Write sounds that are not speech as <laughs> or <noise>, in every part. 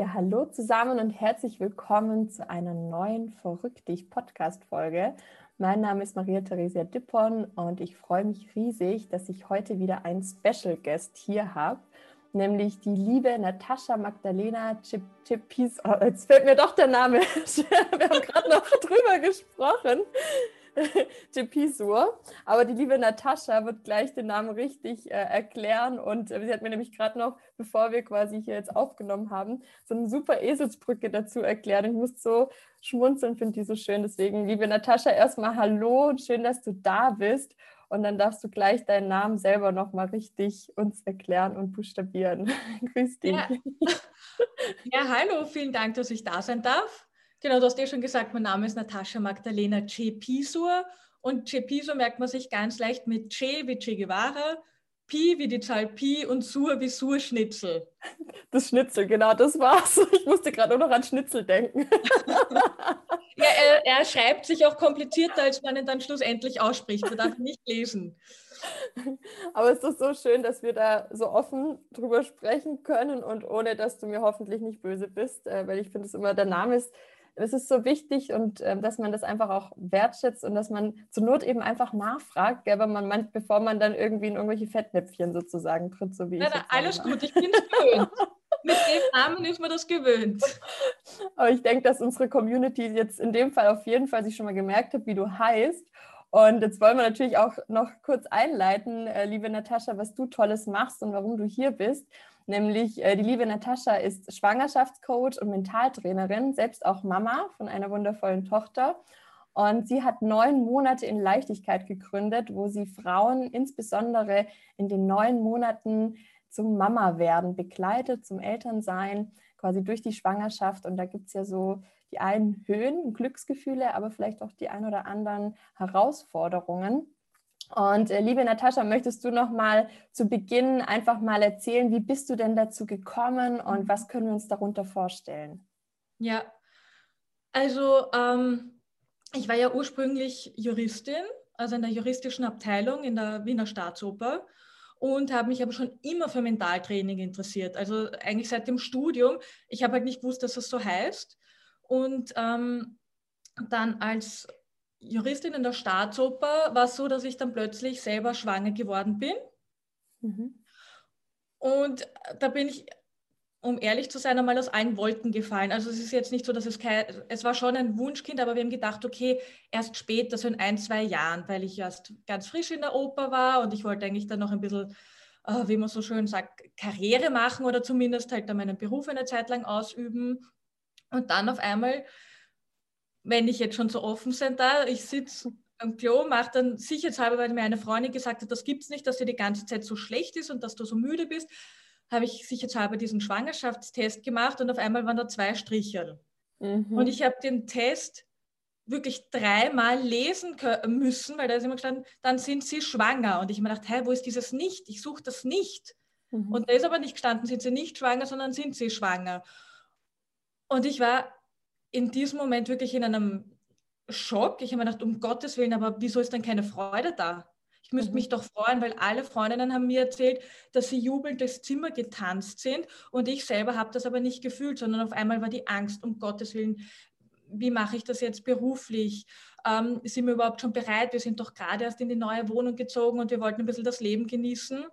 Ja, hallo zusammen und herzlich willkommen zu einer neuen Verrückt dich Podcast-Folge. Mein Name ist Maria Theresia Dippon und ich freue mich riesig, dass ich heute wieder einen Special Guest hier habe, nämlich die liebe Natascha Magdalena Chipis. Oh, jetzt fällt mir doch der Name. <laughs> Wir haben gerade noch drüber gesprochen. <laughs> Tepisur. Aber die liebe Natascha wird gleich den Namen richtig äh, erklären. Und äh, sie hat mir nämlich gerade noch, bevor wir quasi hier jetzt aufgenommen haben, so eine super Eselsbrücke dazu erklärt. Und ich muss so schmunzeln, finde die so schön. Deswegen, liebe Natascha, erstmal Hallo und schön, dass du da bist. Und dann darfst du gleich deinen Namen selber nochmal richtig uns erklären und buchstabieren. <laughs> Grüß dich. Ja. <laughs> ja, hallo, vielen Dank, dass ich da sein darf. Genau, du hast ja schon gesagt, mein Name ist Natascha Magdalena Che Pisur und Che Pisur merkt man sich ganz leicht mit Che wie Che Guevara, Pi wie die Zahl Pi und Sur wie Sur-Schnitzel. Das Schnitzel, genau, das war's. <laughs> Ich musste gerade nur noch an Schnitzel denken. <laughs> ja, er, er, schreibt sich auch komplizierter, als man ihn dann schlussendlich ausspricht. Man darf ihn nicht lesen. Aber es ist so schön, dass wir da so offen drüber sprechen können und ohne, dass du mir hoffentlich nicht böse bist, äh, weil ich finde es immer, der Name ist es ist so wichtig und äh, dass man das einfach auch wertschätzt und dass man zur Not eben einfach nachfragt, gell, man meint, bevor man dann irgendwie in irgendwelche Fettnäpfchen sozusagen tritt, so wie ja, ich. Na, alles gut, ich bin es gewöhnt. <laughs> Mit dem Namen ist man das gewöhnt. Aber ich denke, dass unsere Community jetzt in dem Fall auf jeden Fall sich schon mal gemerkt hat, wie du heißt. Und jetzt wollen wir natürlich auch noch kurz einleiten, äh, liebe Natascha, was du Tolles machst und warum du hier bist. Nämlich äh, die liebe Natascha ist Schwangerschaftscoach und Mentaltrainerin, selbst auch Mama von einer wundervollen Tochter. Und sie hat neun Monate in Leichtigkeit gegründet, wo sie Frauen insbesondere in den neun Monaten zum Mama werden begleitet, zum Elternsein, quasi durch die Schwangerschaft. Und da gibt es ja so die einen Höhen, Glücksgefühle, aber vielleicht auch die ein oder anderen Herausforderungen. Und äh, liebe Natascha, möchtest du noch mal zu Beginn einfach mal erzählen, wie bist du denn dazu gekommen und was können wir uns darunter vorstellen? Ja, also ähm, ich war ja ursprünglich Juristin, also in der juristischen Abteilung in der Wiener Staatsoper und habe mich aber schon immer für Mentaltraining interessiert. Also eigentlich seit dem Studium. Ich habe halt nicht gewusst, dass es so heißt. Und ähm, dann als Juristin in der Staatsoper war es so, dass ich dann plötzlich selber schwanger geworden bin. Mhm. Und da bin ich, um ehrlich zu sein, einmal aus allen Wolken gefallen. Also es ist jetzt nicht so, dass es kein, es war schon ein Wunschkind, aber wir haben gedacht, okay, erst später, so in ein, zwei Jahren, weil ich erst ganz frisch in der Oper war und ich wollte eigentlich dann noch ein bisschen, äh, wie man so schön sagt, Karriere machen oder zumindest halt dann meinen Beruf eine Zeit lang ausüben. Und dann auf einmal wenn ich jetzt schon so offen sind da, ich sitze am Klo, mache dann sicherheitshalber, weil mir eine Freundin gesagt hat, das gibt es nicht, dass dir die ganze Zeit so schlecht ist und dass du so müde bist, habe ich sicherheitshalber diesen Schwangerschaftstest gemacht und auf einmal waren da zwei Striche. Mhm. Und ich habe den Test wirklich dreimal lesen müssen, weil da ist immer gestanden, dann sind sie schwanger. Und ich habe mir gedacht, hey, wo ist dieses Nicht? Ich suche das nicht. Mhm. Und da ist aber nicht gestanden, sind sie nicht schwanger, sondern sind sie schwanger. Und ich war in diesem Moment wirklich in einem Schock. Ich habe mir gedacht, um Gottes Willen, aber wieso ist dann keine Freude da? Ich müsste mhm. mich doch freuen, weil alle Freundinnen haben mir erzählt, dass sie jubelnd durchs Zimmer getanzt sind und ich selber habe das aber nicht gefühlt, sondern auf einmal war die Angst, um Gottes Willen, wie mache ich das jetzt beruflich? Ähm, sind wir überhaupt schon bereit? Wir sind doch gerade erst in die neue Wohnung gezogen und wir wollten ein bisschen das Leben genießen.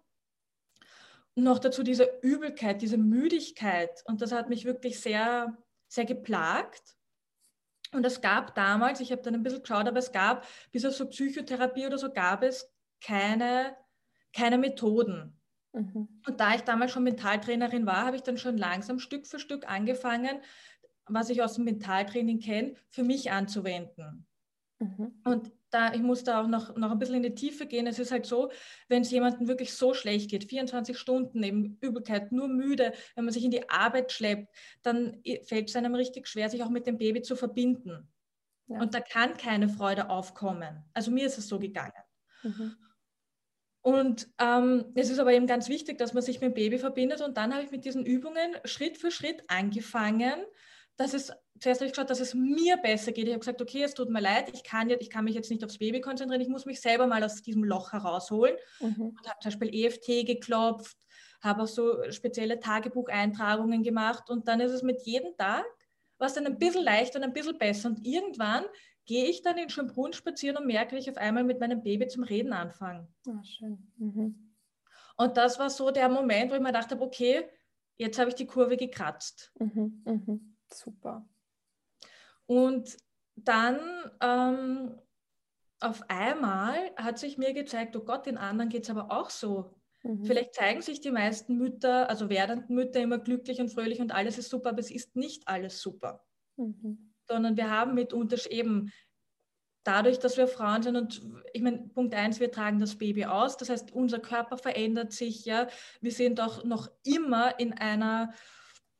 Und noch dazu diese Übelkeit, diese Müdigkeit und das hat mich wirklich sehr sehr geplagt. Und es gab damals, ich habe dann ein bisschen geschaut, aber es gab, bis auf so Psychotherapie oder so, gab es keine, keine Methoden. Mhm. Und da ich damals schon Mentaltrainerin war, habe ich dann schon langsam Stück für Stück angefangen, was ich aus dem Mentaltraining kenne, für mich anzuwenden. Mhm. Und da, ich muss da auch noch, noch ein bisschen in die Tiefe gehen. Es ist halt so, wenn es jemandem wirklich so schlecht geht, 24 Stunden eben Übelkeit, nur müde, wenn man sich in die Arbeit schleppt, dann fällt es einem richtig schwer, sich auch mit dem Baby zu verbinden. Ja. Und da kann keine Freude aufkommen. Also mir ist es so gegangen. Mhm. Und ähm, es ist aber eben ganz wichtig, dass man sich mit dem Baby verbindet. Und dann habe ich mit diesen Übungen Schritt für Schritt angefangen, dass es, zuerst habe ich geschaut, dass es mir besser geht. Ich habe gesagt, okay, es tut mir leid, ich kann, jetzt, ich kann mich jetzt nicht aufs Baby konzentrieren, ich muss mich selber mal aus diesem Loch herausholen. Mhm. Und habe zum Beispiel EFT geklopft, habe auch so spezielle Tagebucheintragungen gemacht und dann ist es mit jedem Tag was dann ein bisschen leichter und ein bisschen besser. Und irgendwann gehe ich dann in Schönbrunn spazieren und merke, wie ich auf einmal mit meinem Baby zum Reden anfange. Ah, schön. Mhm. Und das war so der Moment, wo ich mir gedacht habe, okay, jetzt habe ich die Kurve gekratzt. Mhm. Mhm. Super. Und dann ähm, auf einmal hat sich mir gezeigt, oh Gott, den anderen geht es aber auch so. Mhm. Vielleicht zeigen sich die meisten Mütter, also werdenden Mütter, immer glücklich und fröhlich und alles ist super, aber es ist nicht alles super. Mhm. Sondern wir haben mitunter eben dadurch, dass wir Frauen sind und ich meine, Punkt eins, wir tragen das Baby aus, das heißt, unser Körper verändert sich, ja. Wir sind auch noch immer in einer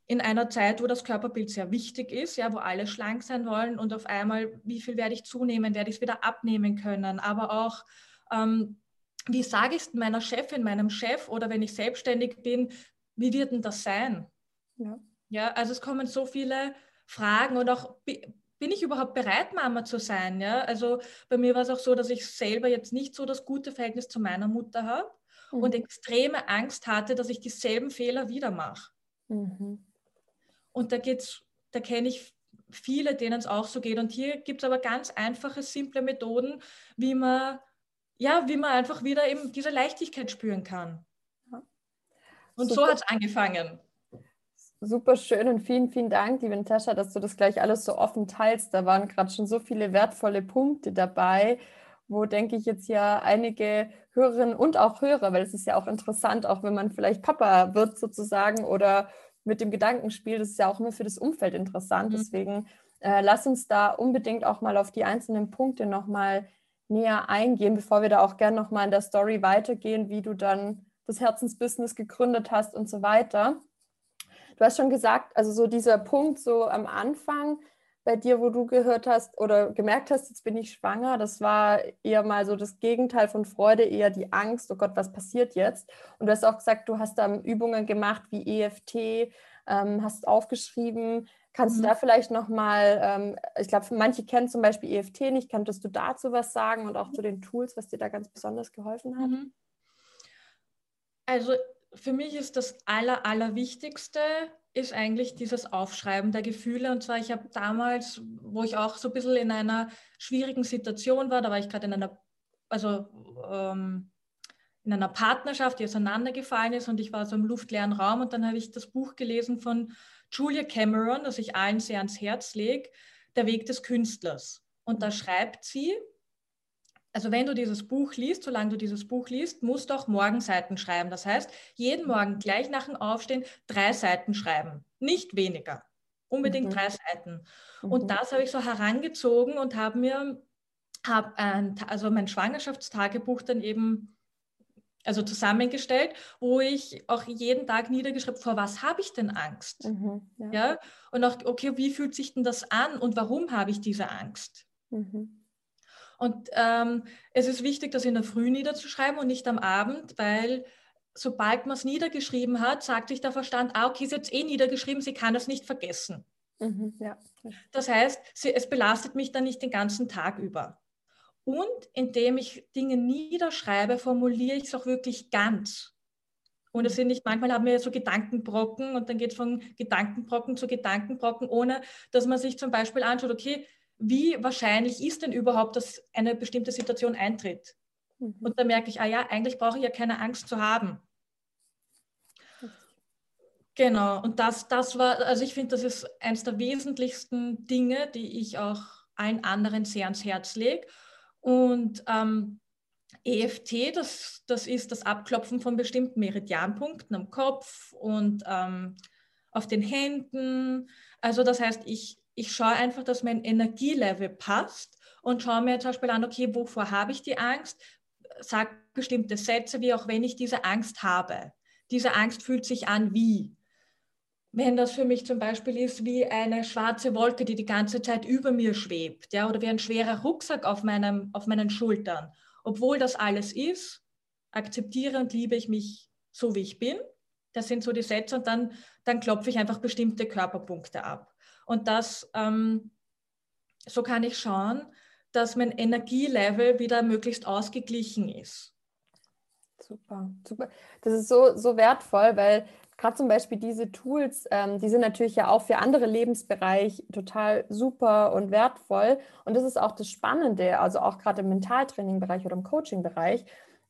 in einer Zeit, wo das Körperbild sehr wichtig ist, ja, wo alle schlank sein wollen und auf einmal, wie viel werde ich zunehmen, werde ich es wieder abnehmen können, aber auch, ähm, wie sage ich es meiner Chefin, meinem Chef oder wenn ich selbstständig bin, wie wird denn das sein? Ja. ja, also es kommen so viele Fragen und auch bin ich überhaupt bereit, Mama zu sein? Ja, also bei mir war es auch so, dass ich selber jetzt nicht so das gute Verhältnis zu meiner Mutter habe mhm. und extreme Angst hatte, dass ich dieselben Fehler wieder mache. Mhm. Und da geht's, da kenne ich viele, denen es auch so geht. Und hier gibt es aber ganz einfache, simple Methoden, wie man, ja, wie man einfach wieder eben diese Leichtigkeit spüren kann. Und Super. so hat es angefangen. Super schön und vielen, vielen Dank, liebe Natascha, dass du das gleich alles so offen teilst. Da waren gerade schon so viele wertvolle Punkte dabei, wo, denke ich, jetzt ja einige Hörerinnen und auch Hörer, weil es ist ja auch interessant, auch wenn man vielleicht Papa wird sozusagen oder mit dem Gedankenspiel, das ist ja auch immer für das Umfeld interessant. Mhm. Deswegen äh, lass uns da unbedingt auch mal auf die einzelnen Punkte nochmal näher eingehen, bevor wir da auch gerne nochmal in der Story weitergehen, wie du dann das Herzensbusiness gegründet hast und so weiter. Du hast schon gesagt, also so dieser Punkt so am Anfang, bei dir, wo du gehört hast oder gemerkt hast, jetzt bin ich schwanger, das war eher mal so das Gegenteil von Freude, eher die Angst, oh Gott, was passiert jetzt? Und du hast auch gesagt, du hast da Übungen gemacht wie EFT, ähm, hast aufgeschrieben. Kannst mhm. du da vielleicht nochmal, ähm, ich glaube, manche kennen zum Beispiel EFT nicht, könntest du dazu was sagen und auch zu den Tools, was dir da ganz besonders geholfen hat? Mhm. Also für mich ist das Aller, Allerwichtigste, ist eigentlich dieses Aufschreiben der Gefühle. Und zwar, ich habe damals, wo ich auch so ein bisschen in einer schwierigen Situation war, da war ich gerade in einer, also ähm, in einer Partnerschaft, die auseinandergefallen ist und ich war so im luftleeren Raum und dann habe ich das Buch gelesen von Julia Cameron, das ich allen sehr ans Herz lege, Der Weg des Künstlers. Und da schreibt sie, also wenn du dieses Buch liest, solange du dieses Buch liest, musst du auch Morgenseiten schreiben. Das heißt, jeden Morgen gleich nach dem Aufstehen drei Seiten schreiben, nicht weniger. Unbedingt mhm. drei Seiten. Mhm. Und das habe ich so herangezogen und habe mir hab ein, also mein Schwangerschaftstagebuch dann eben also zusammengestellt, wo ich auch jeden Tag niedergeschrieben, vor was habe ich denn Angst? Mhm, ja. ja. Und auch, okay, wie fühlt sich denn das an und warum habe ich diese Angst? Mhm. Und ähm, es ist wichtig, das in der Früh niederzuschreiben und nicht am Abend, weil sobald man es niedergeschrieben hat, sagt sich der Verstand, ah, okay, sie hat es eh niedergeschrieben, sie kann es nicht vergessen. Mhm, ja. Das heißt, sie, es belastet mich dann nicht den ganzen Tag über. Und indem ich Dinge niederschreibe, formuliere ich es auch wirklich ganz. Und es sind nicht, manchmal haben wir so Gedankenbrocken und dann geht es von Gedankenbrocken zu Gedankenbrocken, ohne dass man sich zum Beispiel anschaut, okay, wie wahrscheinlich ist denn überhaupt, dass eine bestimmte Situation eintritt? Mhm. Und da merke ich, ah ja, eigentlich brauche ich ja keine Angst zu haben. Genau, und das, das war, also ich finde, das ist eines der wesentlichsten Dinge, die ich auch allen anderen sehr ans Herz lege. Und ähm, EFT, das, das ist das Abklopfen von bestimmten Meridianpunkten am Kopf und ähm, auf den Händen. Also das heißt, ich, ich schaue einfach, dass mein Energielevel passt und schaue mir zum Beispiel an, okay, wovor habe ich die Angst? Sag bestimmte Sätze, wie auch wenn ich diese Angst habe. Diese Angst fühlt sich an wie. Wenn das für mich zum Beispiel ist wie eine schwarze Wolke, die die ganze Zeit über mir schwebt, ja, oder wie ein schwerer Rucksack auf, meinem, auf meinen Schultern. Obwohl das alles ist, akzeptiere und liebe ich mich so, wie ich bin. Das sind so die Sätze und dann, dann klopfe ich einfach bestimmte Körperpunkte ab. Und das, ähm, so kann ich schauen, dass mein Energielevel wieder möglichst ausgeglichen ist. Super, super. Das ist so, so wertvoll, weil gerade zum Beispiel diese Tools, ähm, die sind natürlich ja auch für andere Lebensbereiche total super und wertvoll. Und das ist auch das Spannende, also auch gerade im Mentaltraining-Bereich oder im Coaching-Bereich,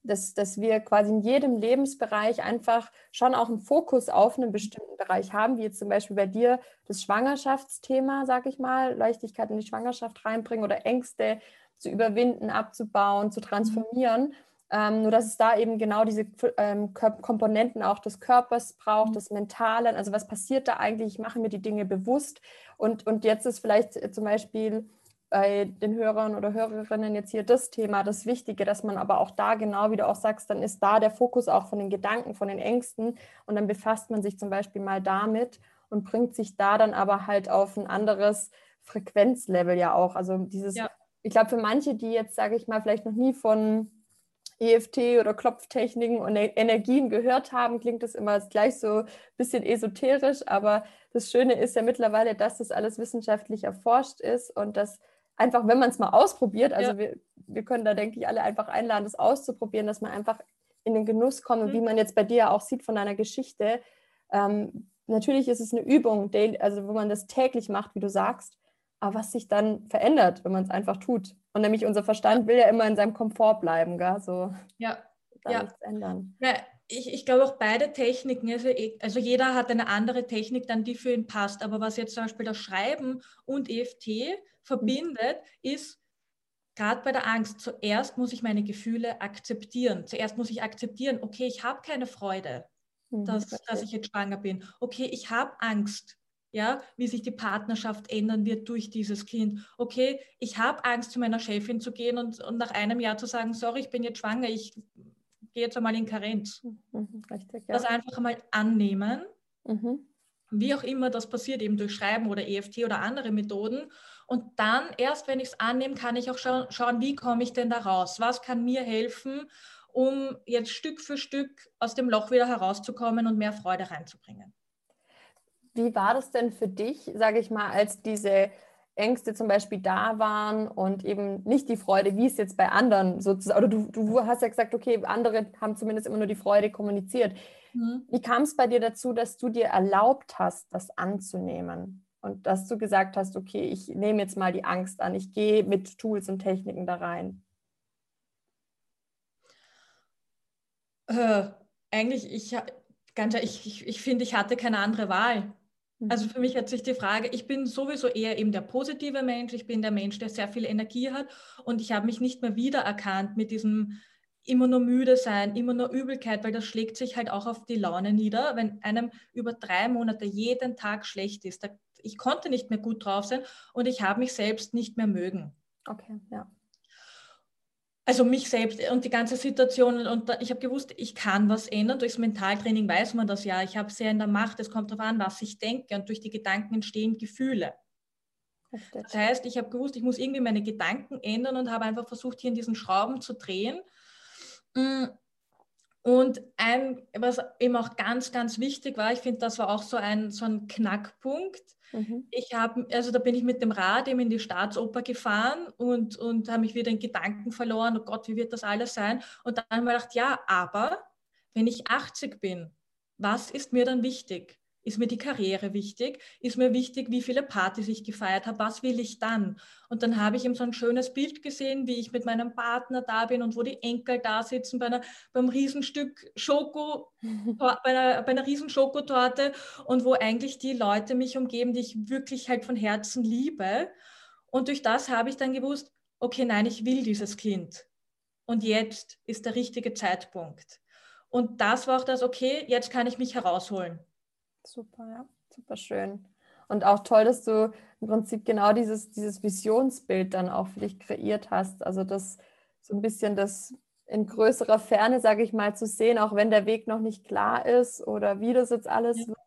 dass, dass wir quasi in jedem Lebensbereich einfach schon auch einen Fokus auf einen bestimmten Bereich haben, wie jetzt zum Beispiel bei dir das Schwangerschaftsthema, sag ich mal, Leichtigkeit in die Schwangerschaft reinbringen oder Ängste zu überwinden, abzubauen, zu transformieren. Mhm. Ähm, nur dass es da eben genau diese ähm, Komponenten auch des Körpers braucht, mhm. des Mentalen. Also was passiert da eigentlich? Ich mache mir die Dinge bewusst. Und, und jetzt ist vielleicht äh, zum Beispiel bei den Hörern oder Hörerinnen jetzt hier das Thema, das Wichtige, dass man aber auch da genau, wie du auch sagst, dann ist da der Fokus auch von den Gedanken, von den Ängsten. Und dann befasst man sich zum Beispiel mal damit und bringt sich da dann aber halt auf ein anderes Frequenzlevel ja auch. Also dieses, ja. ich glaube, für manche, die jetzt, sage ich mal, vielleicht noch nie von EFT oder Klopftechniken und e-, Energien gehört haben, klingt das immer gleich so ein bisschen esoterisch, aber das Schöne ist ja mittlerweile, dass das alles wissenschaftlich erforscht ist und dass einfach, wenn man es mal ausprobiert, also ja. wir, wir können da, denke ich, alle einfach einladen, das auszuprobieren, dass man einfach in den Genuss kommt mhm. wie man jetzt bei dir auch sieht von deiner Geschichte. Ähm, natürlich ist es eine Übung, also wo man das täglich macht, wie du sagst, aber was sich dann verändert, wenn man es einfach tut. Und nämlich unser Verstand will ja immer in seinem Komfort bleiben, gell? so ja. da ja. nichts ändern. Ja, ich, ich glaube auch beide Techniken, also, also jeder hat eine andere Technik dann, die für ihn passt. Aber was jetzt zum Beispiel das Schreiben und EFT verbindet, mhm. ist gerade bei der Angst, zuerst muss ich meine Gefühle akzeptieren. Zuerst muss ich akzeptieren, okay, ich habe keine Freude, mhm, dass, dass ich jetzt schwanger bin. Okay, ich habe Angst ja, wie sich die Partnerschaft ändern wird durch dieses Kind. Okay, ich habe Angst, zu meiner Chefin zu gehen und, und nach einem Jahr zu sagen, sorry, ich bin jetzt schwanger, ich gehe jetzt einmal in Karenz. Mhm, richtig, ja. Das einfach einmal annehmen, mhm. wie auch immer das passiert, eben durch Schreiben oder EFT oder andere Methoden. Und dann, erst wenn ich es annehme, kann ich auch scha schauen, wie komme ich denn da raus? Was kann mir helfen, um jetzt Stück für Stück aus dem Loch wieder herauszukommen und mehr Freude reinzubringen? Wie war das denn für dich, sage ich mal, als diese Ängste zum Beispiel da waren und eben nicht die Freude, wie es jetzt bei anderen sozusagen, oder du, du hast ja gesagt, okay, andere haben zumindest immer nur die Freude kommuniziert. Mhm. Wie kam es bei dir dazu, dass du dir erlaubt hast, das anzunehmen? Und dass du gesagt hast, okay, ich nehme jetzt mal die Angst an, ich gehe mit Tools und Techniken da rein? Äh, eigentlich, ich, ganz, ich, ich, ich finde, ich hatte keine andere Wahl. Also mhm. für mich hat sich die Frage, ich bin sowieso eher eben der positive Mensch, ich bin der Mensch, der sehr viel Energie hat und ich habe mich nicht mehr wiedererkannt mit diesem immer nur müde sein, immer nur Übelkeit, weil das schlägt sich halt auch auf die Laune nieder, wenn einem über drei Monate jeden Tag schlecht ist. Ich konnte nicht mehr gut drauf sein und ich habe mich selbst nicht mehr mögen. Okay, ja also mich selbst und die ganze Situation. Und ich habe gewusst, ich kann was ändern. Durchs Mentaltraining weiß man das ja. Ich habe sehr in der Macht. Es kommt darauf an, was ich denke. Und durch die Gedanken entstehen Gefühle. Das heißt, ich habe gewusst, ich muss irgendwie meine Gedanken ändern und habe einfach versucht, hier in diesen Schrauben zu drehen. Und ein, was eben auch ganz, ganz wichtig war, ich finde, das war auch so ein, so ein Knackpunkt. Mhm. Ich habe, also da bin ich mit dem Rad eben in die Staatsoper gefahren und, und habe mich wieder in Gedanken verloren, oh Gott, wie wird das alles sein? Und dann habe ich gedacht, ja, aber wenn ich 80 bin, was ist mir dann wichtig? Ist mir die Karriere wichtig? Ist mir wichtig, wie viele Partys ich gefeiert habe? Was will ich dann? Und dann habe ich eben so ein schönes Bild gesehen, wie ich mit meinem Partner da bin und wo die Enkel da sitzen bei einer, beim Riesenstück Schoko, <laughs> bei einer, bei einer riesen Schokotorte und wo eigentlich die Leute mich umgeben, die ich wirklich halt von Herzen liebe. Und durch das habe ich dann gewusst, okay, nein, ich will dieses Kind. Und jetzt ist der richtige Zeitpunkt. Und das war auch das, okay, jetzt kann ich mich herausholen. Super, ja, super schön. Und auch toll, dass du im Prinzip genau dieses, dieses Visionsbild dann auch für dich kreiert hast. Also das so ein bisschen das in größerer Ferne, sage ich mal, zu sehen, auch wenn der Weg noch nicht klar ist oder wie das jetzt alles ja. wird,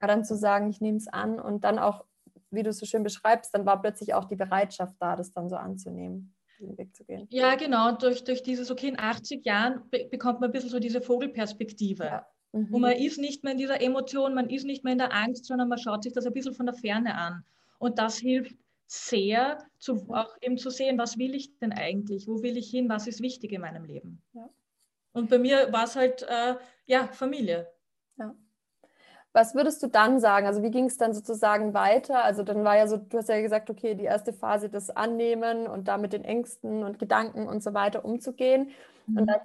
dann zu sagen, ich nehme es an und dann auch, wie du es so schön beschreibst, dann war plötzlich auch die Bereitschaft da, das dann so anzunehmen, den Weg zu gehen. Ja, genau. Durch, durch dieses, okay, in 80 Jahren be bekommt man ein bisschen so diese Vogelperspektive. Ja. Mhm. Und man ist nicht mehr in dieser Emotion, man ist nicht mehr in der Angst, sondern man schaut sich das ein bisschen von der Ferne an. Und das hilft sehr, zu, auch eben zu sehen, was will ich denn eigentlich, wo will ich hin, was ist wichtig in meinem Leben. Ja. Und bei mir war es halt, äh, ja, Familie. Ja. Was würdest du dann sagen? Also wie ging es dann sozusagen weiter? Also dann war ja so, du hast ja gesagt, okay, die erste Phase das Annehmen und da mit den Ängsten und Gedanken und so weiter umzugehen. Mhm. Und dann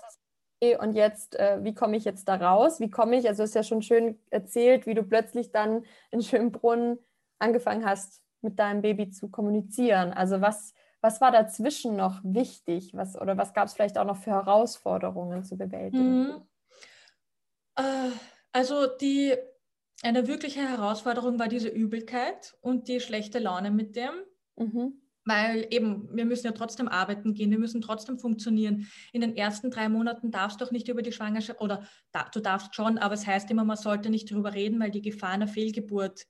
okay, und jetzt, äh, wie komme ich jetzt da raus? Wie komme ich, also ist ja schon schön erzählt, wie du plötzlich dann in Schönbrunn angefangen hast, mit deinem Baby zu kommunizieren. Also was, was war dazwischen noch wichtig? Was, oder was gab es vielleicht auch noch für Herausforderungen zu bewältigen? Mhm. Äh, also die eine wirkliche Herausforderung war diese Übelkeit und die schlechte Laune mit dem. Mhm. Weil eben, wir müssen ja trotzdem arbeiten gehen, wir müssen trotzdem funktionieren. In den ersten drei Monaten darfst du auch nicht über die Schwangerschaft, oder da, du darfst schon, aber es heißt immer, man sollte nicht darüber reden, weil die Gefahr einer Fehlgeburt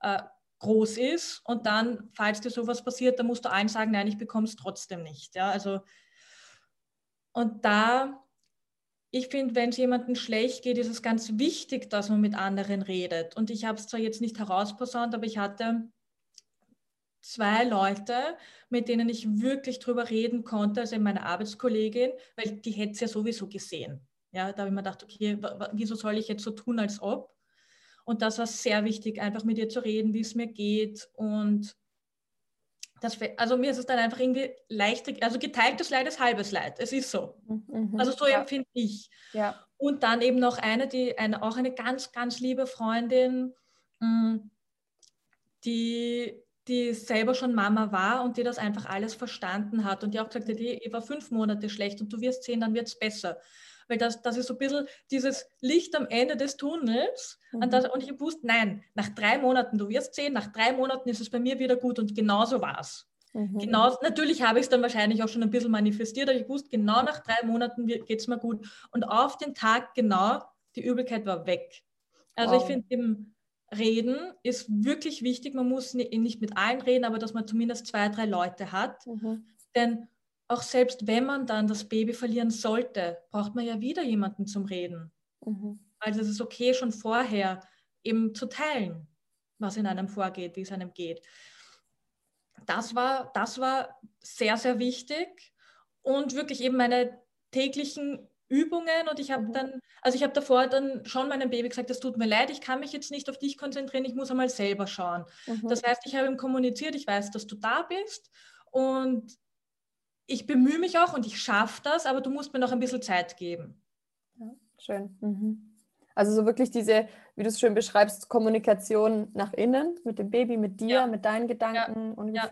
äh, groß ist. Und dann, falls dir sowas passiert, dann musst du allen sagen, nein, ich bekomme es trotzdem nicht. Ja, also, und da ich finde, wenn es jemandem schlecht geht, ist es ganz wichtig, dass man mit anderen redet. Und ich habe es zwar jetzt nicht herausposaunt, aber ich hatte zwei Leute, mit denen ich wirklich drüber reden konnte, also meine Arbeitskollegin, weil die hätte es ja sowieso gesehen. Ja, da habe ich mir gedacht, okay, wieso soll ich jetzt so tun, als ob? Und das war sehr wichtig, einfach mit ihr zu reden, wie es mir geht und das, also mir ist es dann einfach irgendwie leichter, also geteiltes Leid ist halbes Leid. Es ist so. Mhm, also so ja. empfinde ich. Ja. Und dann eben noch eine, die eine, auch eine ganz, ganz liebe Freundin, mm, die, die selber schon Mama war und die das einfach alles verstanden hat und die auch gesagt hat, ich war fünf Monate schlecht und du wirst sehen, dann wird es besser weil das, das ist so ein bisschen dieses Licht am Ende des Tunnels. Mhm. Und, das, und ich wusste, nein, nach drei Monaten, du wirst sehen, nach drei Monaten ist es bei mir wieder gut und genauso war es. Mhm. Genau, natürlich habe ich es dann wahrscheinlich auch schon ein bisschen manifestiert, aber ich wusste, genau nach drei Monaten geht es mir gut. Und auf den Tag genau, die Übelkeit war weg. Also wow. ich finde im Reden ist wirklich wichtig. Man muss nicht mit allen reden, aber dass man zumindest zwei, drei Leute hat. Mhm. Denn auch selbst wenn man dann das Baby verlieren sollte, braucht man ja wieder jemanden zum Reden. Mhm. Also es ist okay, schon vorher eben zu teilen, was in einem vorgeht, wie es einem geht. Das war, das war sehr, sehr wichtig und wirklich eben meine täglichen Übungen und ich habe mhm. dann, also ich habe davor dann schon meinem Baby gesagt, es tut mir leid, ich kann mich jetzt nicht auf dich konzentrieren, ich muss einmal selber schauen. Mhm. Das heißt, ich habe ihm kommuniziert, ich weiß, dass du da bist und ich bemühe mich auch und ich schaffe das, aber du musst mir noch ein bisschen Zeit geben. Ja, schön. Mhm. Also so wirklich diese, wie du es schön beschreibst, Kommunikation nach innen mit dem Baby, mit dir, ja. mit deinen Gedanken ja. und, ja.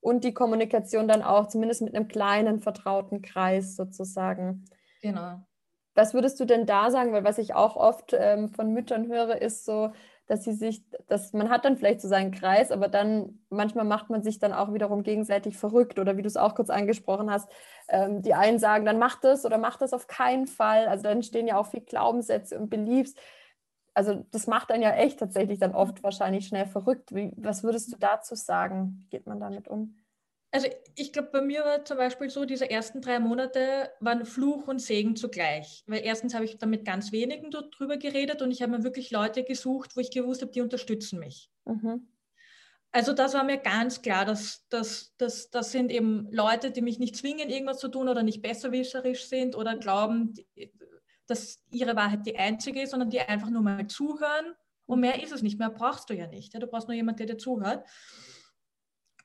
und die Kommunikation dann auch zumindest mit einem kleinen vertrauten Kreis sozusagen. Genau. Was würdest du denn da sagen? Weil was ich auch oft ähm, von Müttern höre, ist so, dass sie sich, dass man hat dann vielleicht so seinen Kreis, aber dann manchmal macht man sich dann auch wiederum gegenseitig verrückt oder wie du es auch kurz angesprochen hast, ähm, die einen sagen, dann mach das oder mach das auf keinen Fall. Also dann stehen ja auch viel Glaubenssätze und Beliefs. Also das macht dann ja echt tatsächlich dann oft wahrscheinlich schnell verrückt. Wie, was würdest du dazu sagen? Wie geht man damit um? Also ich glaube, bei mir war zum Beispiel so, diese ersten drei Monate waren Fluch und Segen zugleich. Weil erstens habe ich dann mit ganz wenigen drüber geredet und ich habe mir wirklich Leute gesucht, wo ich gewusst habe, die unterstützen mich. Mhm. Also das war mir ganz klar, dass, dass, dass das sind eben Leute, die mich nicht zwingen, irgendwas zu tun oder nicht besserwisserisch sind oder glauben, dass ihre Wahrheit die einzige ist, sondern die einfach nur mal zuhören. Und mehr ist es nicht, mehr brauchst du ja nicht. Ja, du brauchst nur jemanden, der dir zuhört.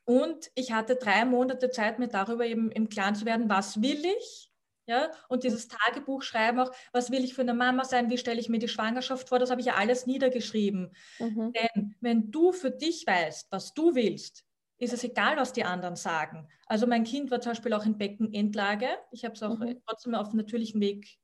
Und ich hatte drei Monate Zeit, mir darüber eben im Klaren zu werden, was will ich? Ja, und dieses Tagebuch schreiben auch, was will ich für eine Mama sein, wie stelle ich mir die Schwangerschaft vor, das habe ich ja alles niedergeschrieben. Mhm. Denn wenn du für dich weißt, was du willst, ist es egal, was die anderen sagen. Also mein Kind war zum Beispiel auch in Beckenendlage. Ich habe es auch mhm. trotzdem auf natürlichem Weg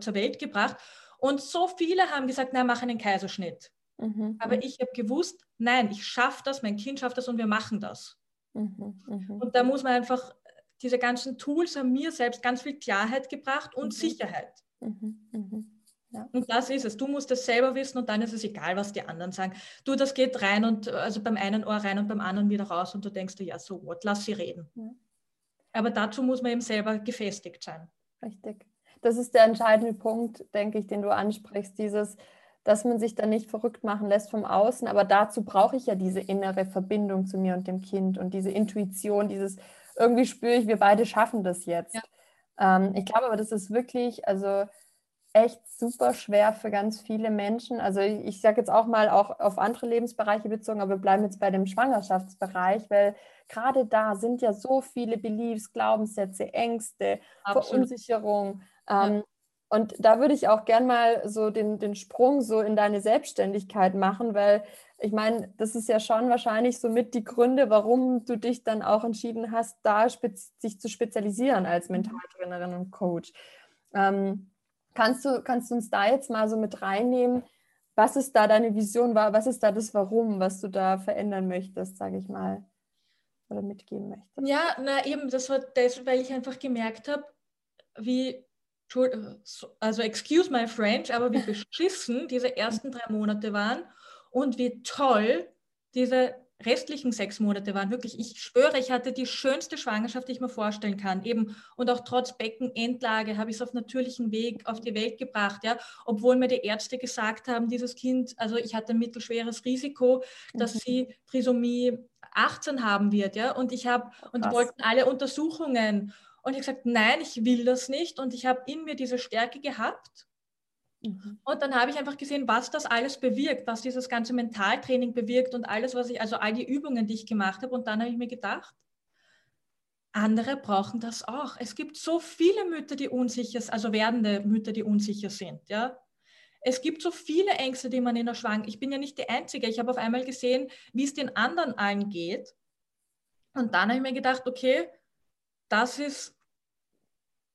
zur Welt gebracht. Und so viele haben gesagt, na, mach einen Kaiserschnitt. Mhm. Aber mhm. ich habe gewusst, nein, ich schaffe das, mein Kind schafft das und wir machen das. Mhm. Mhm. Und da muss man einfach, diese ganzen Tools haben mir selbst ganz viel Klarheit gebracht und mhm. Sicherheit. Ja. Und das ist es. Du musst es selber wissen und dann ist es egal, was die anderen sagen. Du, das geht rein und also beim einen Ohr rein und beim anderen wieder raus und du denkst dir, ja, so what, lass sie reden. Ja. Aber dazu muss man eben selber gefestigt sein. Richtig. Das ist der entscheidende Punkt, denke ich, den du ansprichst, dieses, dass man sich dann nicht verrückt machen lässt vom Außen. Aber dazu brauche ich ja diese innere Verbindung zu mir und dem Kind und diese Intuition, dieses irgendwie spüre ich, wir beide schaffen das jetzt. Ja. Ähm, ich glaube aber, das ist wirklich, also echt super schwer für ganz viele Menschen. Also ich, ich sage jetzt auch mal auch auf andere Lebensbereiche bezogen, aber wir bleiben jetzt bei dem Schwangerschaftsbereich, weil gerade da sind ja so viele Beliefs, Glaubenssätze, Ängste, Absolut. Verunsicherung. Ähm. Und da würde ich auch gern mal so den, den Sprung so in deine Selbstständigkeit machen, weil ich meine, das ist ja schon wahrscheinlich so mit die Gründe, warum du dich dann auch entschieden hast, da sich zu spezialisieren als mhm. Mentaltrainerin und Coach. Ähm, kannst, du, kannst du uns da jetzt mal so mit reinnehmen? Was ist da deine Vision war? Was ist da das Warum, was du da verändern möchtest, sage ich mal, oder mitgeben möchtest? Ja, na eben, das war das, weil ich einfach gemerkt habe, wie also excuse my French, aber wie beschissen diese ersten drei Monate waren und wie toll diese restlichen sechs Monate waren. Wirklich, ich schwöre, ich hatte die schönste Schwangerschaft, die ich mir vorstellen kann. Eben und auch trotz Beckenendlage habe ich es auf natürlichem Weg auf die Welt gebracht, ja, obwohl mir die Ärzte gesagt haben, dieses Kind, also ich hatte ein mittelschweres Risiko, dass mhm. sie Trisomie 18 haben wird, ja, und ich habe und wollten alle Untersuchungen und ich habe gesagt, nein, ich will das nicht. Und ich habe in mir diese Stärke gehabt. Mhm. Und dann habe ich einfach gesehen, was das alles bewirkt, was dieses ganze Mentaltraining bewirkt und alles, was ich, also all die Übungen, die ich gemacht habe. Und dann habe ich mir gedacht, andere brauchen das auch. Es gibt so viele Mütter, die unsicher sind, also werdende Mütter, die unsicher sind. Ja? Es gibt so viele Ängste, die man in der Schwangerschaft. Ich bin ja nicht die Einzige. Ich habe auf einmal gesehen, wie es den anderen allen geht. Und dann habe ich mir gedacht, okay, das ist,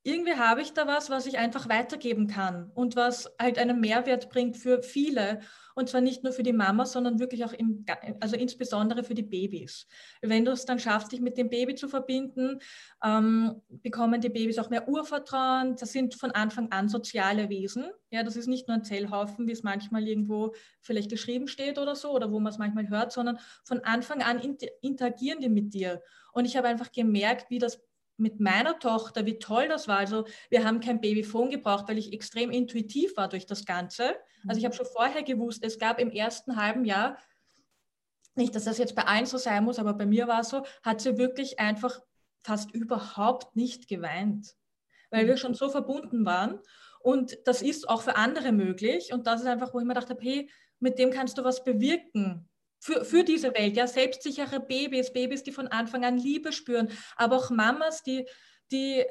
irgendwie habe ich da was, was ich einfach weitergeben kann und was halt einen Mehrwert bringt für viele. Und zwar nicht nur für die Mama, sondern wirklich auch im, also insbesondere für die Babys. Wenn du es dann schaffst, dich mit dem Baby zu verbinden, ähm, bekommen die Babys auch mehr Urvertrauen. Das sind von Anfang an soziale Wesen. Ja, das ist nicht nur ein Zellhaufen, wie es manchmal irgendwo vielleicht geschrieben steht oder so, oder wo man es manchmal hört, sondern von Anfang an interagieren die mit dir. Und ich habe einfach gemerkt, wie das mit meiner Tochter, wie toll das war. Also wir haben kein Babyphone gebraucht, weil ich extrem intuitiv war durch das Ganze. Also ich habe mhm. schon vorher gewusst, es gab im ersten halben Jahr, nicht, dass das jetzt bei allen so sein muss, aber bei mir war es so, hat sie wirklich einfach fast überhaupt nicht geweint, weil wir schon so verbunden waren. Und das ist auch für andere möglich. Und das ist einfach, wo ich mir dachte, hey, mit dem kannst du was bewirken für, für diese Welt. Ja, selbstsichere Babys, Babys, die von Anfang an Liebe spüren, aber auch Mamas, die, die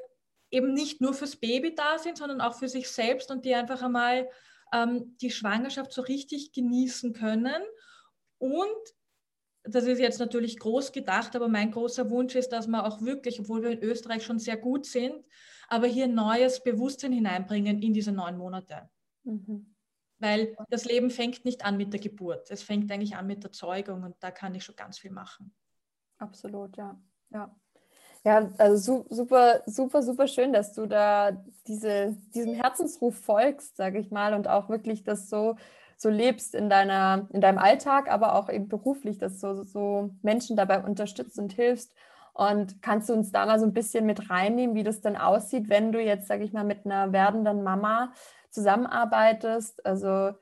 eben nicht nur fürs Baby da sind, sondern auch für sich selbst und die einfach einmal ähm, die Schwangerschaft so richtig genießen können. Und das ist jetzt natürlich groß gedacht, aber mein großer Wunsch ist, dass wir auch wirklich, obwohl wir in Österreich schon sehr gut sind, aber hier neues Bewusstsein hineinbringen in diese neun Monate. Mhm. Weil das Leben fängt nicht an mit der Geburt. Es fängt eigentlich an mit der Zeugung und da kann ich schon ganz viel machen. Absolut, ja. Ja, ja also super, super, super schön, dass du da diese, diesem Herzensruf folgst, sage ich mal, und auch wirklich das so, so lebst in, deiner, in deinem Alltag, aber auch eben beruflich, dass du so Menschen dabei unterstützt und hilfst. Und kannst du uns da mal so ein bisschen mit reinnehmen, wie das dann aussieht, wenn du jetzt, sage ich mal, mit einer werdenden Mama zusammenarbeitest. Also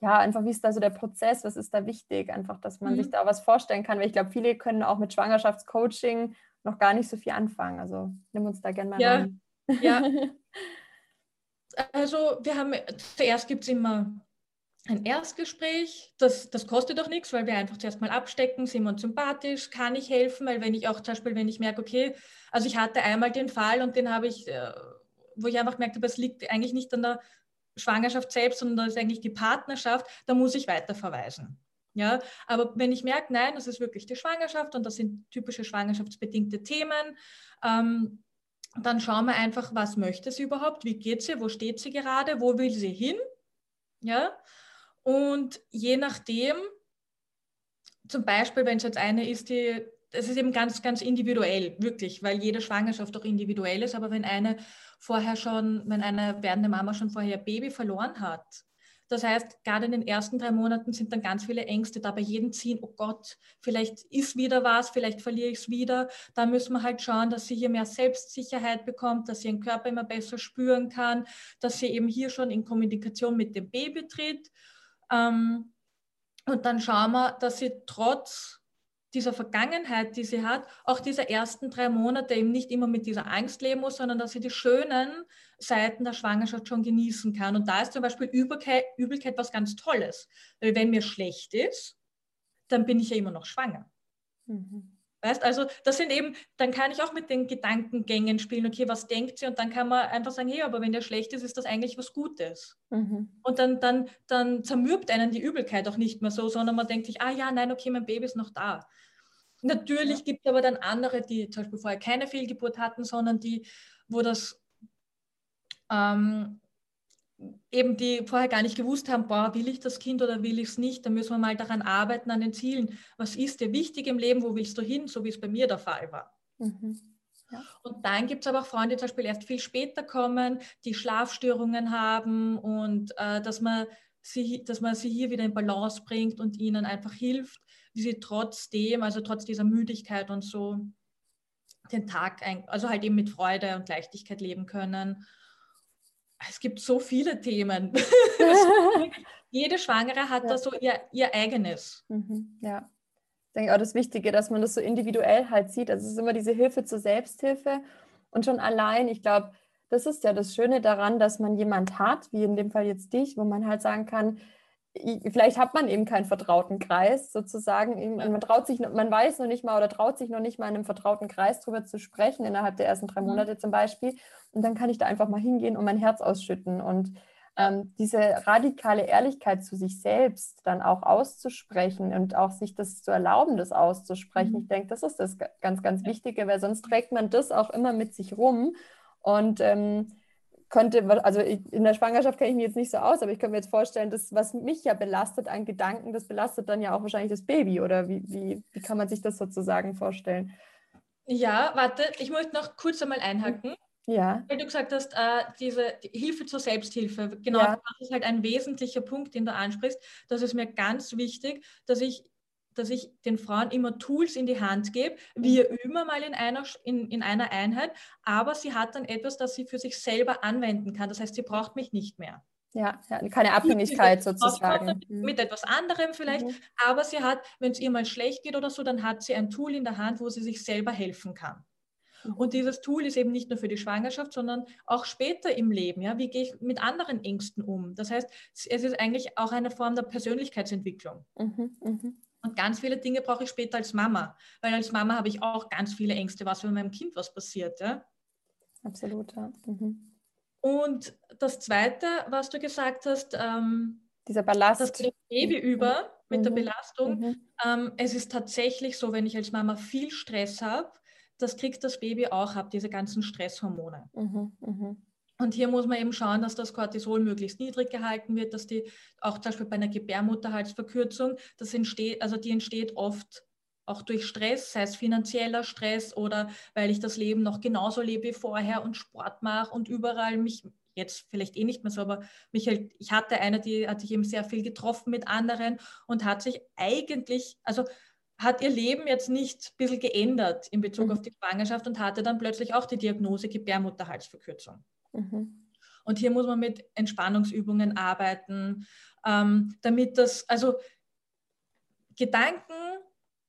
ja, einfach wie ist da so der Prozess, was ist da wichtig? Einfach, dass man mhm. sich da was vorstellen kann, weil ich glaube, viele können auch mit Schwangerschaftscoaching noch gar nicht so viel anfangen. Also nimm uns da gerne mal ja. rein. Ja. <laughs> also wir haben, zuerst gibt es immer ein Erstgespräch, das, das kostet doch nichts, weil wir einfach zuerst mal abstecken, sind wir uns sympathisch, kann ich helfen, weil wenn ich auch zum Beispiel, wenn ich merke, okay, also ich hatte einmal den Fall und den habe ich äh, wo ich einfach habe, es liegt eigentlich nicht an der Schwangerschaft selbst, sondern das ist eigentlich die Partnerschaft, da muss ich weiterverweisen. Ja, aber wenn ich merke, nein, das ist wirklich die Schwangerschaft und das sind typische schwangerschaftsbedingte Themen, ähm, dann schauen wir einfach, was möchte sie überhaupt, wie geht sie, wo steht sie gerade, wo will sie hin. Ja, und je nachdem, zum Beispiel, wenn es jetzt eine ist, die es ist eben ganz, ganz individuell, wirklich, weil jede Schwangerschaft auch individuell ist. Aber wenn eine vorher schon, wenn eine werdende Mama schon vorher Baby verloren hat, das heißt, gerade in den ersten drei Monaten sind dann ganz viele Ängste da bei jedem Ziehen. Oh Gott, vielleicht ist wieder was, vielleicht verliere ich es wieder. Da müssen wir halt schauen, dass sie hier mehr Selbstsicherheit bekommt, dass sie ihren Körper immer besser spüren kann, dass sie eben hier schon in Kommunikation mit dem Baby tritt. Ähm, und dann schauen wir, dass sie trotz dieser Vergangenheit, die sie hat, auch diese ersten drei Monate eben nicht immer mit dieser Angst leben muss, sondern dass sie die schönen Seiten der Schwangerschaft schon genießen kann. Und da ist zum Beispiel Übelkeit, Übelkeit was ganz Tolles. Weil wenn mir schlecht ist, dann bin ich ja immer noch schwanger. Mhm. Weißt, also das sind eben, dann kann ich auch mit den Gedankengängen spielen, okay, was denkt sie? Und dann kann man einfach sagen, hey, aber wenn der schlecht ist, ist das eigentlich was Gutes. Mhm. Und dann, dann, dann zermürbt einen die Übelkeit auch nicht mehr so, sondern man denkt sich, ah ja, nein, okay, mein Baby ist noch da. Natürlich ja. gibt es aber dann andere, die zum Beispiel vorher keine Fehlgeburt hatten, sondern die, wo das ähm, eben die vorher gar nicht gewusst haben, boah, will ich das Kind oder will ich es nicht, dann müssen wir mal daran arbeiten, an den Zielen. Was ist dir wichtig im Leben, wo willst du hin, so wie es bei mir der Fall war. Mhm. Ja. Und dann gibt es aber auch Frauen, die zum Beispiel erst viel später kommen, die Schlafstörungen haben und äh, dass, man sie, dass man sie hier wieder in Balance bringt und ihnen einfach hilft, wie sie trotzdem, also trotz dieser Müdigkeit und so, den Tag, also halt eben mit Freude und Leichtigkeit leben können es gibt so viele Themen. <laughs> Jede Schwangere hat ja. da so ihr, ihr eigenes. Mhm, ja. Ich denke auch das Wichtige, dass man das so individuell halt sieht. Also es ist immer diese Hilfe zur Selbsthilfe. Und schon allein, ich glaube, das ist ja das Schöne daran, dass man jemand hat, wie in dem Fall jetzt dich, wo man halt sagen kann, vielleicht hat man eben keinen vertrauten Kreis sozusagen. Man traut sich, man weiß noch nicht mal oder traut sich noch nicht mal in einem vertrauten Kreis darüber zu sprechen, innerhalb der ersten drei mhm. Monate zum Beispiel. Und dann kann ich da einfach mal hingehen und mein Herz ausschütten. Und ähm, diese radikale Ehrlichkeit zu sich selbst dann auch auszusprechen und auch sich das zu erlauben, das auszusprechen. Mhm. Ich denke, das ist das ganz, ganz Wichtige, weil sonst trägt man das auch immer mit sich rum. Und ähm, könnte, also in der Schwangerschaft kenne ich mich jetzt nicht so aus, aber ich könnte mir jetzt vorstellen, dass was mich ja belastet an Gedanken, das belastet dann ja auch wahrscheinlich das Baby oder wie, wie, wie kann man sich das sozusagen vorstellen? Ja, warte, ich möchte noch kurz einmal einhaken. Ja. Weil du gesagt hast, äh, diese Hilfe zur Selbsthilfe, genau, ja. das ist halt ein wesentlicher Punkt, den du ansprichst. Das ist mir ganz wichtig, dass ich dass ich den Frauen immer Tools in die Hand gebe. Wir mhm. üben mal in einer, in, in einer Einheit, aber sie hat dann etwas, das sie für sich selber anwenden kann. Das heißt, sie braucht mich nicht mehr. Ja, keine Abhängigkeit sozusagen. Mit, mit etwas anderem vielleicht, mhm. aber sie hat, wenn es ihr mal schlecht geht oder so, dann hat sie ein Tool in der Hand, wo sie sich selber helfen kann. Mhm. Und dieses Tool ist eben nicht nur für die Schwangerschaft, sondern auch später im Leben. Ja? Wie gehe ich mit anderen Ängsten um? Das heißt, es ist eigentlich auch eine Form der Persönlichkeitsentwicklung. Mhm, mh. Und ganz viele Dinge brauche ich später als Mama, weil als Mama habe ich auch ganz viele Ängste, was wenn meinem Kind was passiert. Ja? Absolut, ja. Mhm. Und das Zweite, was du gesagt hast, ähm, dieser Ballast. Das Baby mhm. über mit mhm. der Belastung. Mhm. Ähm, es ist tatsächlich so, wenn ich als Mama viel Stress habe, das kriegt das Baby auch ab, diese ganzen Stresshormone. Mhm. Und hier muss man eben schauen, dass das Cortisol möglichst niedrig gehalten wird, dass die auch zum Beispiel bei einer Gebärmutterhalsverkürzung, das entsteht, also die entsteht oft auch durch Stress, sei es finanzieller Stress oder weil ich das Leben noch genauso lebe wie vorher und Sport mache und überall mich jetzt vielleicht eh nicht mehr so, aber mich halt, ich hatte eine, die hat sich eben sehr viel getroffen mit anderen und hat sich eigentlich, also hat ihr Leben jetzt nicht ein bisschen geändert in Bezug mhm. auf die Schwangerschaft und hatte dann plötzlich auch die Diagnose Gebärmutterhalsverkürzung. Mhm. Und hier muss man mit Entspannungsübungen arbeiten, ähm, damit das, also Gedanken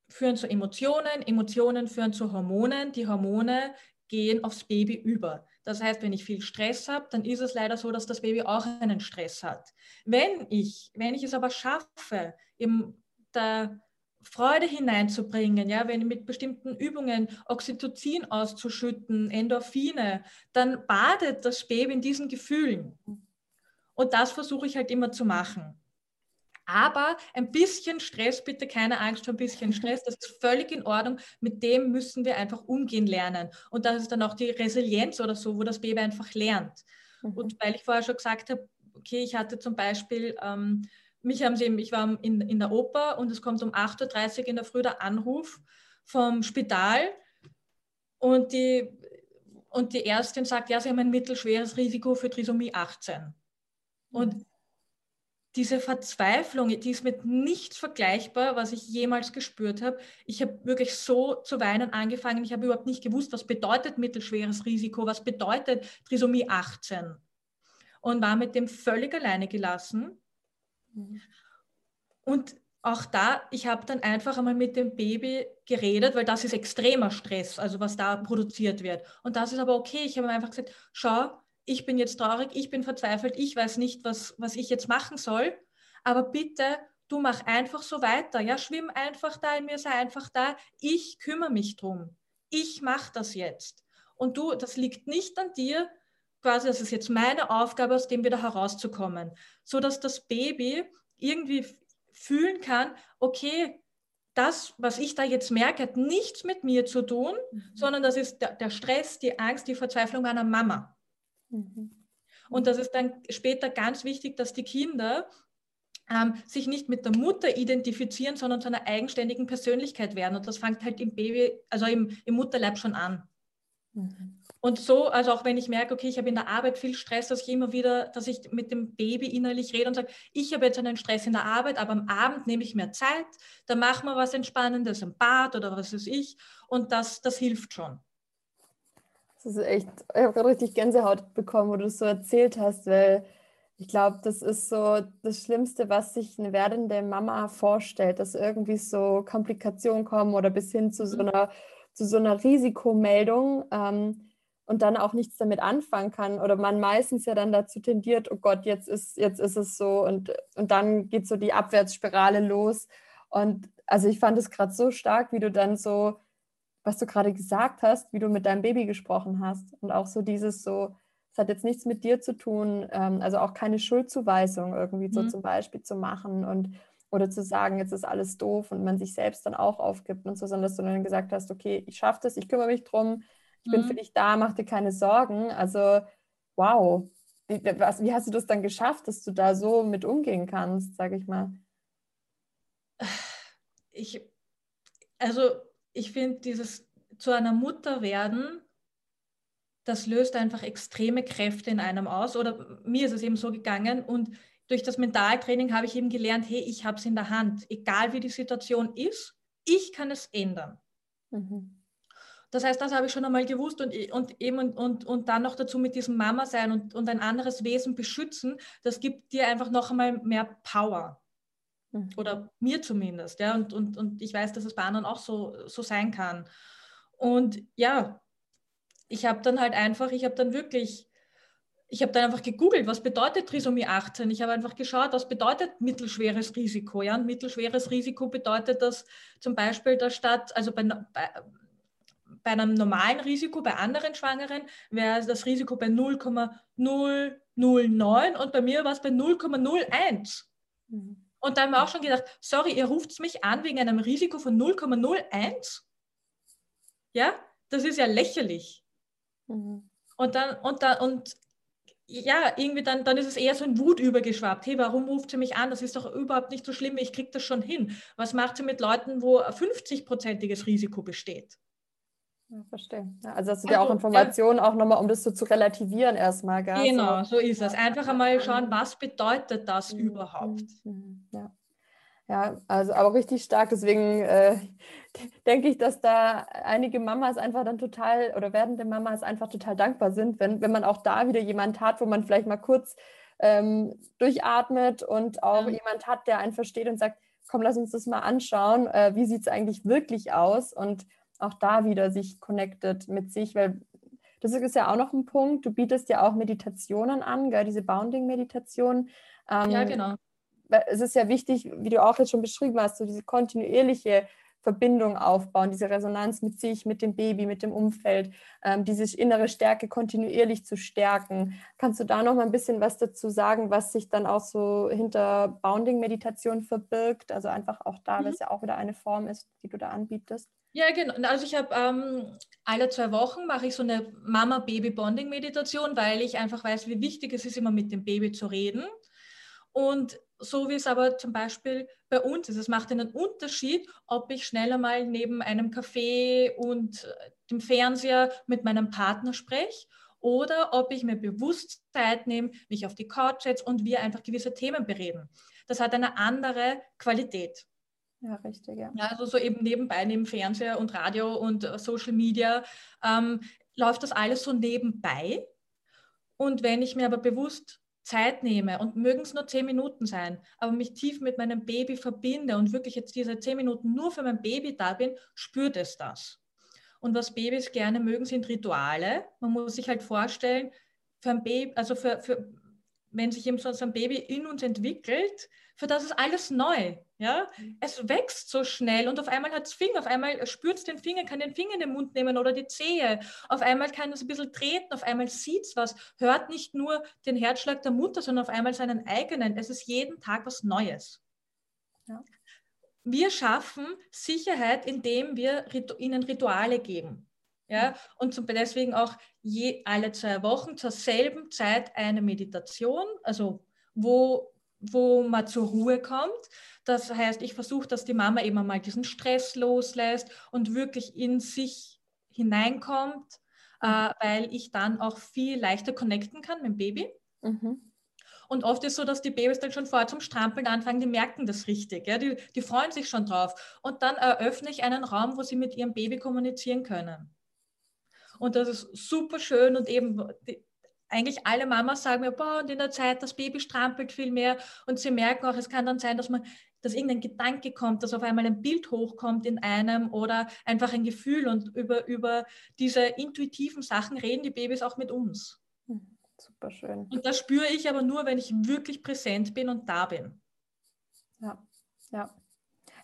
führen zu Emotionen, Emotionen führen zu Hormonen, die Hormone gehen aufs Baby über. Das heißt, wenn ich viel Stress habe, dann ist es leider so, dass das Baby auch einen Stress hat. Wenn ich, wenn ich es aber schaffe, eben der Freude hineinzubringen, ja, wenn mit bestimmten Übungen Oxytocin auszuschütten, Endorphine, dann badet das Baby in diesen Gefühlen. Und das versuche ich halt immer zu machen. Aber ein bisschen Stress, bitte keine Angst vor ein bisschen <laughs> Stress, das ist völlig in Ordnung. Mit dem müssen wir einfach umgehen lernen. Und das ist dann auch die Resilienz oder so, wo das Baby einfach lernt. Mhm. Und weil ich vorher schon gesagt habe, okay, ich hatte zum Beispiel ähm, mich haben sie eben, ich war in, in der Oper und es kommt um 8.30 Uhr in der Früh der Anruf vom Spital und die, und die Ärztin sagt, ja, sie haben ein mittelschweres Risiko für Trisomie 18. Und mhm. diese Verzweiflung, die ist mit nichts vergleichbar, was ich jemals gespürt habe. Ich habe wirklich so zu weinen angefangen. Ich habe überhaupt nicht gewusst, was bedeutet mittelschweres Risiko, was bedeutet Trisomie 18. Und war mit dem völlig alleine gelassen Mhm. Und auch da, ich habe dann einfach einmal mit dem Baby geredet, weil das ist extremer Stress, also was da produziert wird. Und das ist aber okay. Ich habe einfach gesagt, schau, ich bin jetzt traurig, ich bin verzweifelt, ich weiß nicht, was, was ich jetzt machen soll, aber bitte, du mach einfach so weiter. Ja, schwimm einfach da in mir, sei einfach da. Ich kümmere mich drum. Ich mache das jetzt. Und du, das liegt nicht an dir, quasi, das ist jetzt meine Aufgabe, aus dem wieder herauszukommen, so dass das Baby irgendwie fühlen kann, okay, das, was ich da jetzt merke, hat nichts mit mir zu tun, mhm. sondern das ist der, der, Stress, die Angst, die Verzweiflung meiner Mama. Mhm. Und das ist dann später ganz wichtig, dass die Kinder ähm, sich nicht mit der Mutter identifizieren, sondern zu einer eigenständigen Persönlichkeit werden. Und das fängt halt im Baby, also im, im Mutterleib schon an. Mhm. Und so, also auch wenn ich merke, okay, ich habe in der Arbeit viel Stress, dass ich immer wieder, dass ich mit dem Baby innerlich rede und sage, ich habe jetzt einen Stress in der Arbeit, aber am Abend nehme ich mehr Zeit, da machen wir was Entspannendes im Bad oder was weiß ich. Und das, das hilft schon. Das ist echt, ich habe gerade richtig Gänsehaut bekommen, wo du es so erzählt hast, weil ich glaube, das ist so das Schlimmste, was sich eine werdende Mama vorstellt, dass irgendwie so Komplikationen kommen oder bis hin zu so mhm. einer, zu so einer Risikomeldung. Ähm, und dann auch nichts damit anfangen kann oder man meistens ja dann dazu tendiert, oh Gott, jetzt ist, jetzt ist es so und, und dann geht so die Abwärtsspirale los. Und also ich fand es gerade so stark, wie du dann so, was du gerade gesagt hast, wie du mit deinem Baby gesprochen hast und auch so dieses so, es hat jetzt nichts mit dir zu tun, ähm, also auch keine Schuldzuweisung irgendwie so mhm. zum Beispiel zu machen und oder zu sagen, jetzt ist alles doof und man sich selbst dann auch aufgibt und so, sondern dass du dann gesagt hast, okay, ich schaffe das, ich kümmere mich drum, ich bin für mhm. dich da, mach dir keine Sorgen. Also, wow. Wie, was, wie hast du das dann geschafft, dass du da so mit umgehen kannst, sage ich mal? Ich, also, ich finde, dieses zu einer Mutter werden, das löst einfach extreme Kräfte in einem aus. Oder mir ist es eben so gegangen und durch das Mentaltraining habe ich eben gelernt, hey, ich habe es in der Hand. Egal wie die Situation ist, ich kann es ändern. Mhm. Das heißt, das habe ich schon einmal gewusst und, und eben und, und, und dann noch dazu mit diesem Mama sein und, und ein anderes Wesen beschützen, das gibt dir einfach noch einmal mehr Power. Mhm. Oder mir zumindest. Ja? Und, und, und ich weiß, dass es bei anderen auch so, so sein kann. Und ja, ich habe dann halt einfach, ich habe dann wirklich, ich habe dann einfach gegoogelt, was bedeutet Trisomie 18? Ich habe einfach geschaut, was bedeutet mittelschweres Risiko. Ja? Und mittelschweres Risiko bedeutet, dass zum Beispiel der Stadt, also bei, bei bei einem normalen Risiko, bei anderen Schwangeren, wäre das Risiko bei 0,009 und bei mir war es bei 0,01. Mhm. Und da haben wir auch schon gedacht, sorry, ihr ruft mich an wegen einem Risiko von 0,01? Ja, das ist ja lächerlich. Mhm. Und dann, und dann, und ja, irgendwie dann, dann ist es eher so ein Wut übergeschwappt. Hey, warum ruft sie mich an? Das ist doch überhaupt nicht so schlimm, ich kriege das schon hin. Was macht sie mit Leuten, wo 50-prozentiges Risiko besteht? Ja, verstehe. Ja, also hast du dir also, auch Informationen ja. auch nochmal, um das so zu relativieren erstmal. Gell? Genau, so, ist es. Einfach einmal schauen, was bedeutet das mhm. überhaupt. Mhm. Ja. ja, also aber richtig stark. Deswegen äh, <laughs> denke ich, dass da einige Mamas einfach dann total oder werdende Mamas einfach total dankbar sind, wenn, wenn man auch da wieder jemand hat, wo man vielleicht mal kurz ähm, durchatmet und auch ja. jemand hat, der einen versteht und sagt, komm, lass uns das mal anschauen. Äh, wie sieht es eigentlich wirklich aus? Und auch da wieder sich connected mit sich, weil das ist ja auch noch ein Punkt. Du bietest ja auch Meditationen an, gell, diese Bounding-Meditation. Ähm, ja, genau. Es ist ja wichtig, wie du auch jetzt schon beschrieben hast, so diese kontinuierliche Verbindung aufbauen, diese Resonanz mit sich, mit dem Baby, mit dem Umfeld, ähm, diese innere Stärke kontinuierlich zu stärken. Kannst du da noch mal ein bisschen was dazu sagen, was sich dann auch so hinter Bounding-Meditation verbirgt? Also einfach auch da, mhm. was ja auch wieder eine Form ist, die du da anbietest. Ja, genau. Also ich habe ähm, alle zwei Wochen mache ich so eine Mama-Baby-Bonding-Meditation, weil ich einfach weiß, wie wichtig es ist, immer mit dem Baby zu reden. Und so wie es aber zum Beispiel bei uns ist, es macht einen Unterschied, ob ich schneller mal neben einem Café und äh, dem Fernseher mit meinem Partner spreche oder ob ich mir bewusst Zeit nehme, mich auf die Couch setze und wir einfach gewisse Themen bereden. Das hat eine andere Qualität. Ja, richtig, ja. Also so eben nebenbei, neben Fernseher und Radio und äh, Social Media, ähm, läuft das alles so nebenbei. Und wenn ich mir aber bewusst Zeit nehme und mögen es nur zehn Minuten sein, aber mich tief mit meinem Baby verbinde und wirklich jetzt diese zehn Minuten nur für mein Baby da bin, spürt es das. Und was Babys gerne mögen, sind Rituale. Man muss sich halt vorstellen, für ein Baby, also für, für wenn sich eben so ein Baby in uns entwickelt, für das ist alles neu. Ja? Mhm. Es wächst so schnell und auf einmal hat es Finger, auf einmal spürt es den Finger, kann den Finger in den Mund nehmen oder die Zehe. Auf einmal kann es ein bisschen treten, auf einmal sieht es was, hört nicht nur den Herzschlag der Mutter, sondern auf einmal seinen eigenen. Es ist jeden Tag was Neues. Ja. Wir schaffen Sicherheit, indem wir ihnen Rituale geben. Ja, mhm. und zum, deswegen auch je, alle zwei Wochen zur selben Zeit eine Meditation, also wo wo man zur Ruhe kommt. Das heißt, ich versuche, dass die Mama eben einmal diesen Stress loslässt und wirklich in sich hineinkommt, äh, weil ich dann auch viel leichter connecten kann mit dem Baby. Mhm. Und oft ist es so, dass die Babys dann schon vorher zum Strampeln anfangen, die merken das richtig, ja? die, die freuen sich schon drauf. Und dann eröffne ich einen Raum, wo sie mit ihrem Baby kommunizieren können. Und das ist super schön und eben die, eigentlich alle Mamas sagen mir, boah, und in der Zeit, das Baby strampelt viel mehr und sie merken auch, es kann dann sein, dass man dass irgendein Gedanke kommt, dass auf einmal ein Bild hochkommt in einem oder einfach ein Gefühl und über, über diese intuitiven Sachen reden die Babys auch mit uns. Hm, super schön. Und das spüre ich aber nur, wenn ich wirklich präsent bin und da bin. Ja, ja.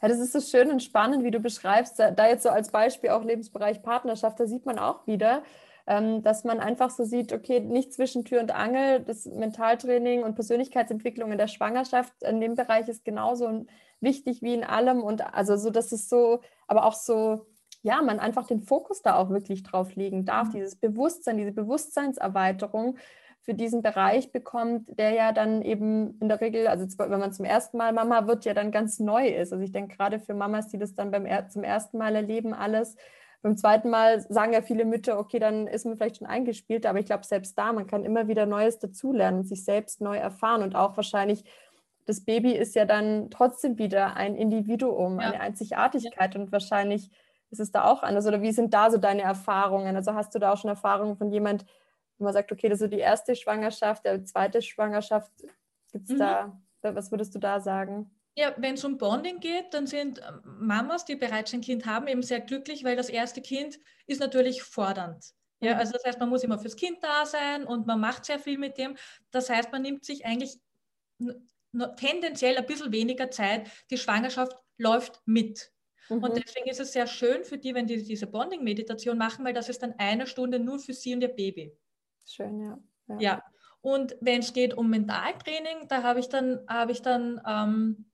Ja, das ist so schön und spannend, wie du beschreibst. Da jetzt so als Beispiel auch Lebensbereich Partnerschaft, da sieht man auch wieder, dass man einfach so sieht, okay, nicht zwischen Tür und Angel, das Mentaltraining und Persönlichkeitsentwicklung in der Schwangerschaft, in dem Bereich ist genauso wichtig wie in allem und also so, dass es so, aber auch so, ja, man einfach den Fokus da auch wirklich drauf legen darf, mhm. dieses Bewusstsein, diese Bewusstseinserweiterung für diesen Bereich bekommt, der ja dann eben in der Regel, also wenn man zum ersten Mal Mama wird, ja dann ganz neu ist. Also ich denke gerade für Mamas, die das dann beim zum ersten Mal erleben, alles, beim zweiten Mal sagen ja viele Mütter, okay, dann ist man vielleicht schon eingespielt, aber ich glaube, selbst da, man kann immer wieder Neues dazulernen, sich selbst neu erfahren und auch wahrscheinlich, das Baby ist ja dann trotzdem wieder ein Individuum, ja. eine Einzigartigkeit ja. und wahrscheinlich ist es da auch anders. Oder wie sind da so deine Erfahrungen? Also hast du da auch schon Erfahrungen von jemand, wo man sagt, okay, das ist so die erste Schwangerschaft, der zweite Schwangerschaft, gibt es mhm. da, was würdest du da sagen? Ja, wenn es um Bonding geht, dann sind ähm, Mamas, die bereits ein Kind haben, eben sehr glücklich, weil das erste Kind ist natürlich fordernd. Ja, mhm. also das heißt, man muss immer fürs Kind da sein und man macht sehr viel mit dem. Das heißt, man nimmt sich eigentlich tendenziell ein bisschen weniger Zeit. Die Schwangerschaft läuft mit. Mhm. Und deswegen ist es sehr schön für die, wenn die diese Bonding-Meditation machen, weil das ist dann eine Stunde nur für sie und ihr Baby. Schön, ja. Ja. ja. Und wenn es geht um Mentaltraining, da habe ich dann, habe ich dann ähm,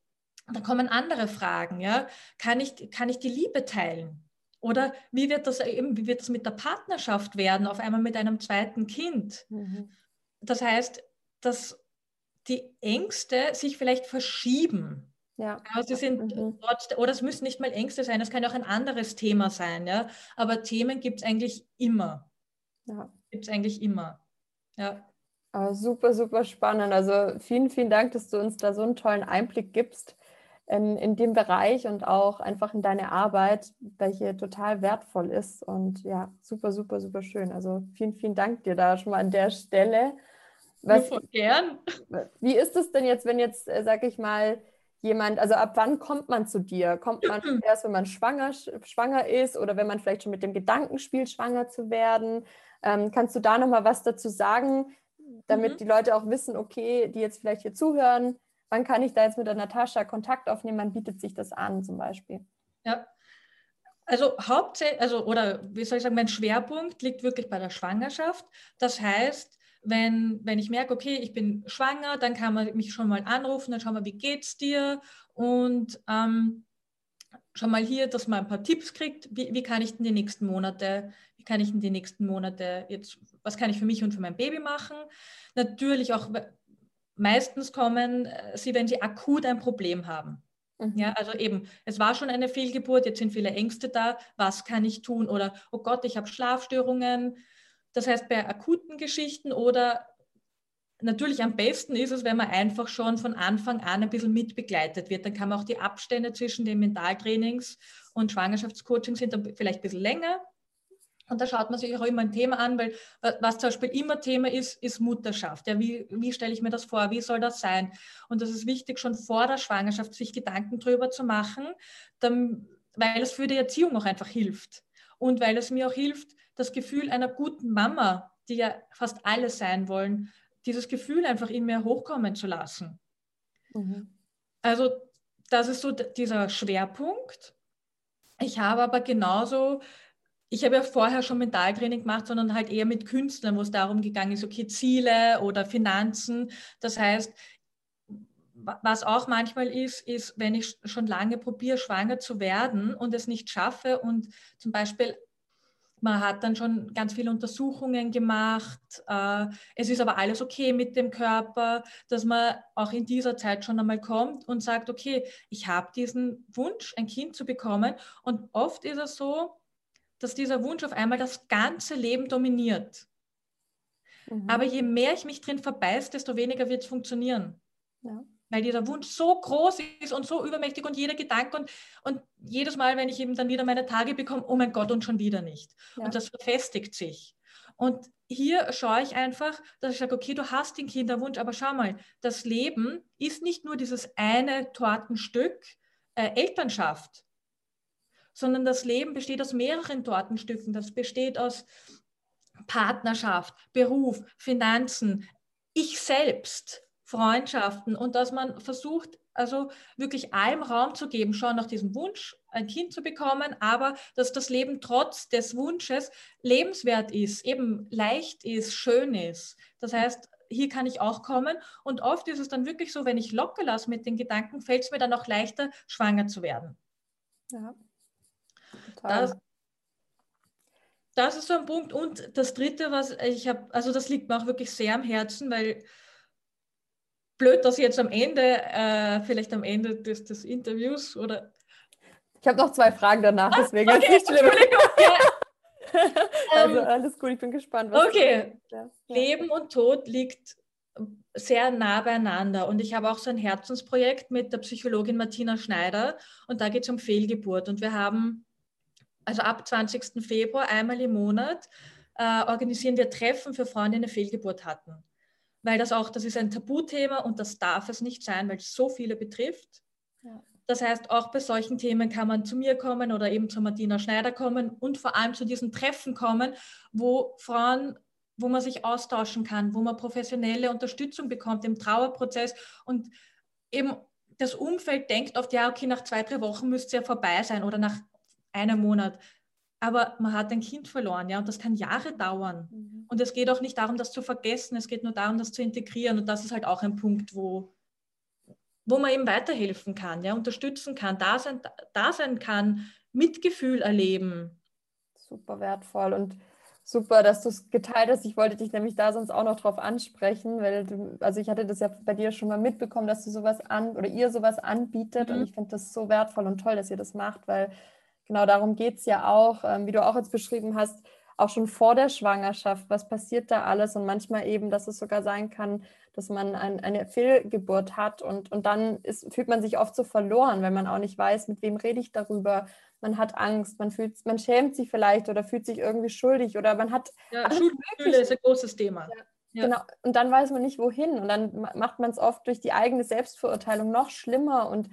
da kommen andere Fragen. Ja? Kann, ich, kann ich die Liebe teilen? Oder wie wird das eben, wie wird das mit der Partnerschaft werden, auf einmal mit einem zweiten Kind? Mhm. Das heißt, dass die Ängste sich vielleicht verschieben. Ja. Also sie sind mhm. dort, oder es müssen nicht mal Ängste sein, es kann auch ein anderes Thema sein, ja. Aber Themen gibt es eigentlich immer. Ja. Gibt es eigentlich immer. Ja. super, super spannend. Also vielen, vielen Dank, dass du uns da so einen tollen Einblick gibst in, in dem Bereich und auch einfach in deine Arbeit, welche total wertvoll ist. Und ja, super, super, super schön. Also vielen, vielen Dank dir da schon mal an der Stelle. Was, gern. Wie ist es denn jetzt, wenn jetzt, äh, sag ich mal, jemand, also ab wann kommt man zu dir? Kommt man <clears throat> erst, wenn man schwanger, schwanger ist oder wenn man vielleicht schon mit dem Gedanken spielt, schwanger zu werden? Ähm, kannst du da nochmal was dazu sagen, damit mhm. die Leute auch wissen, okay, die jetzt vielleicht hier zuhören, wann kann ich da jetzt mit der Natascha Kontakt aufnehmen? Wann bietet sich das an zum Beispiel? Ja, also hauptsächlich, also oder wie soll ich sagen, mein Schwerpunkt liegt wirklich bei der Schwangerschaft. Das heißt, wenn, wenn ich merke, okay, ich bin schwanger, dann kann man mich schon mal anrufen, dann schauen wir, wie geht's dir? Und ähm, schon mal hier, dass man ein paar Tipps kriegt, wie, wie kann ich denn die nächsten Monate, wie kann ich denn die nächsten Monate jetzt, was kann ich für mich und für mein Baby machen? Natürlich auch meistens kommen äh, sie, wenn sie akut ein Problem haben. Mhm. Ja, also eben, es war schon eine Fehlgeburt, jetzt sind viele Ängste da, was kann ich tun? Oder, oh Gott, ich habe Schlafstörungen. Das heißt, bei akuten Geschichten oder natürlich am besten ist es, wenn man einfach schon von Anfang an ein bisschen mitbegleitet wird. Dann kann man auch die Abstände zwischen den Mentaltrainings und Schwangerschaftscoaching sind dann vielleicht ein bisschen länger. Und da schaut man sich auch immer ein Thema an, weil was zum Beispiel immer Thema ist, ist Mutterschaft. Ja, wie, wie stelle ich mir das vor? Wie soll das sein? Und das ist wichtig, schon vor der Schwangerschaft sich Gedanken darüber zu machen, dann, weil es für die Erziehung auch einfach hilft. Und weil es mir auch hilft, das Gefühl einer guten Mama, die ja fast alle sein wollen, dieses Gefühl einfach in mir hochkommen zu lassen. Mhm. Also das ist so dieser Schwerpunkt. Ich habe aber genauso ich habe ja vorher schon Mentaltraining gemacht, sondern halt eher mit Künstlern, wo es darum gegangen ist, okay, Ziele oder Finanzen. Das heißt, was auch manchmal ist, ist, wenn ich schon lange probiere, schwanger zu werden und es nicht schaffe und zum Beispiel man hat dann schon ganz viele Untersuchungen gemacht. Äh, es ist aber alles okay mit dem Körper, dass man auch in dieser Zeit schon einmal kommt und sagt, okay, ich habe diesen Wunsch, ein Kind zu bekommen. Und oft ist es so, dass dieser Wunsch auf einmal das ganze Leben dominiert. Mhm. Aber je mehr ich mich drin verbeiß, desto weniger wird es funktionieren. Ja. Weil dieser Wunsch so groß ist und so übermächtig und jeder Gedanke und, und jedes Mal, wenn ich eben dann wieder meine Tage bekomme, oh mein Gott, und schon wieder nicht. Ja. Und das verfestigt sich. Und hier schaue ich einfach, dass ich sage, okay, du hast den Kinderwunsch, aber schau mal, das Leben ist nicht nur dieses eine Tortenstück äh, Elternschaft, sondern das Leben besteht aus mehreren Tortenstücken. Das besteht aus Partnerschaft, Beruf, Finanzen, ich selbst, Freundschaften und dass man versucht, also wirklich allem Raum zu geben, schon nach diesem Wunsch, ein Kind zu bekommen, aber dass das Leben trotz des Wunsches lebenswert ist, eben leicht ist, schön ist. Das heißt, hier kann ich auch kommen. Und oft ist es dann wirklich so, wenn ich locker lasse mit den Gedanken, fällt es mir dann auch leichter, schwanger zu werden. Ja. Das, das ist so ein Punkt. Und das Dritte, was ich habe, also das liegt mir auch wirklich sehr am Herzen, weil blöd, dass jetzt am Ende, äh, vielleicht am Ende des, des Interviews oder. Ich habe noch zwei Fragen danach, ah, deswegen okay, ist nicht schlimm. <laughs> also ähm, alles gut, ich bin gespannt. okay. Ja. Leben und Tod liegt sehr nah beieinander. Und ich habe auch so ein Herzensprojekt mit der Psychologin Martina Schneider und da geht es um Fehlgeburt. Und wir haben also ab 20. Februar einmal im Monat äh, organisieren wir Treffen für Frauen, die eine Fehlgeburt hatten. Weil das auch, das ist ein Tabuthema und das darf es nicht sein, weil es so viele betrifft. Ja. Das heißt, auch bei solchen Themen kann man zu mir kommen oder eben zu Martina Schneider kommen und vor allem zu diesen Treffen kommen, wo Frauen, wo man sich austauschen kann, wo man professionelle Unterstützung bekommt im Trauerprozess und eben das Umfeld denkt oft, ja, okay, nach zwei, drei Wochen müsste es ja vorbei sein oder nach einem Monat. Aber man hat ein Kind verloren, ja, und das kann Jahre dauern. Mhm. Und es geht auch nicht darum, das zu vergessen, es geht nur darum, das zu integrieren. Und das ist halt auch ein Punkt, wo, wo man eben weiterhelfen kann, ja, unterstützen kann, da sein, da sein kann, Mitgefühl erleben. Super wertvoll und super, dass du es geteilt hast. Ich wollte dich nämlich da sonst auch noch drauf ansprechen, weil du, also ich hatte das ja bei dir schon mal mitbekommen, dass du sowas an oder ihr sowas anbietet mhm. und ich finde das so wertvoll und toll, dass ihr das macht, weil genau darum geht es ja auch, ähm, wie du auch jetzt beschrieben hast, auch schon vor der Schwangerschaft, was passiert da alles und manchmal eben, dass es sogar sein kann, dass man ein, eine Fehlgeburt hat und, und dann ist, fühlt man sich oft so verloren, weil man auch nicht weiß, mit wem rede ich darüber. Man hat Angst, man, fühlt, man schämt sich vielleicht oder fühlt sich irgendwie schuldig oder man hat. Ja, Schuldgefühle ist ein großes Thema. Ja. Ja. Genau, und dann weiß man nicht wohin und dann macht man es oft durch die eigene Selbstverurteilung noch schlimmer und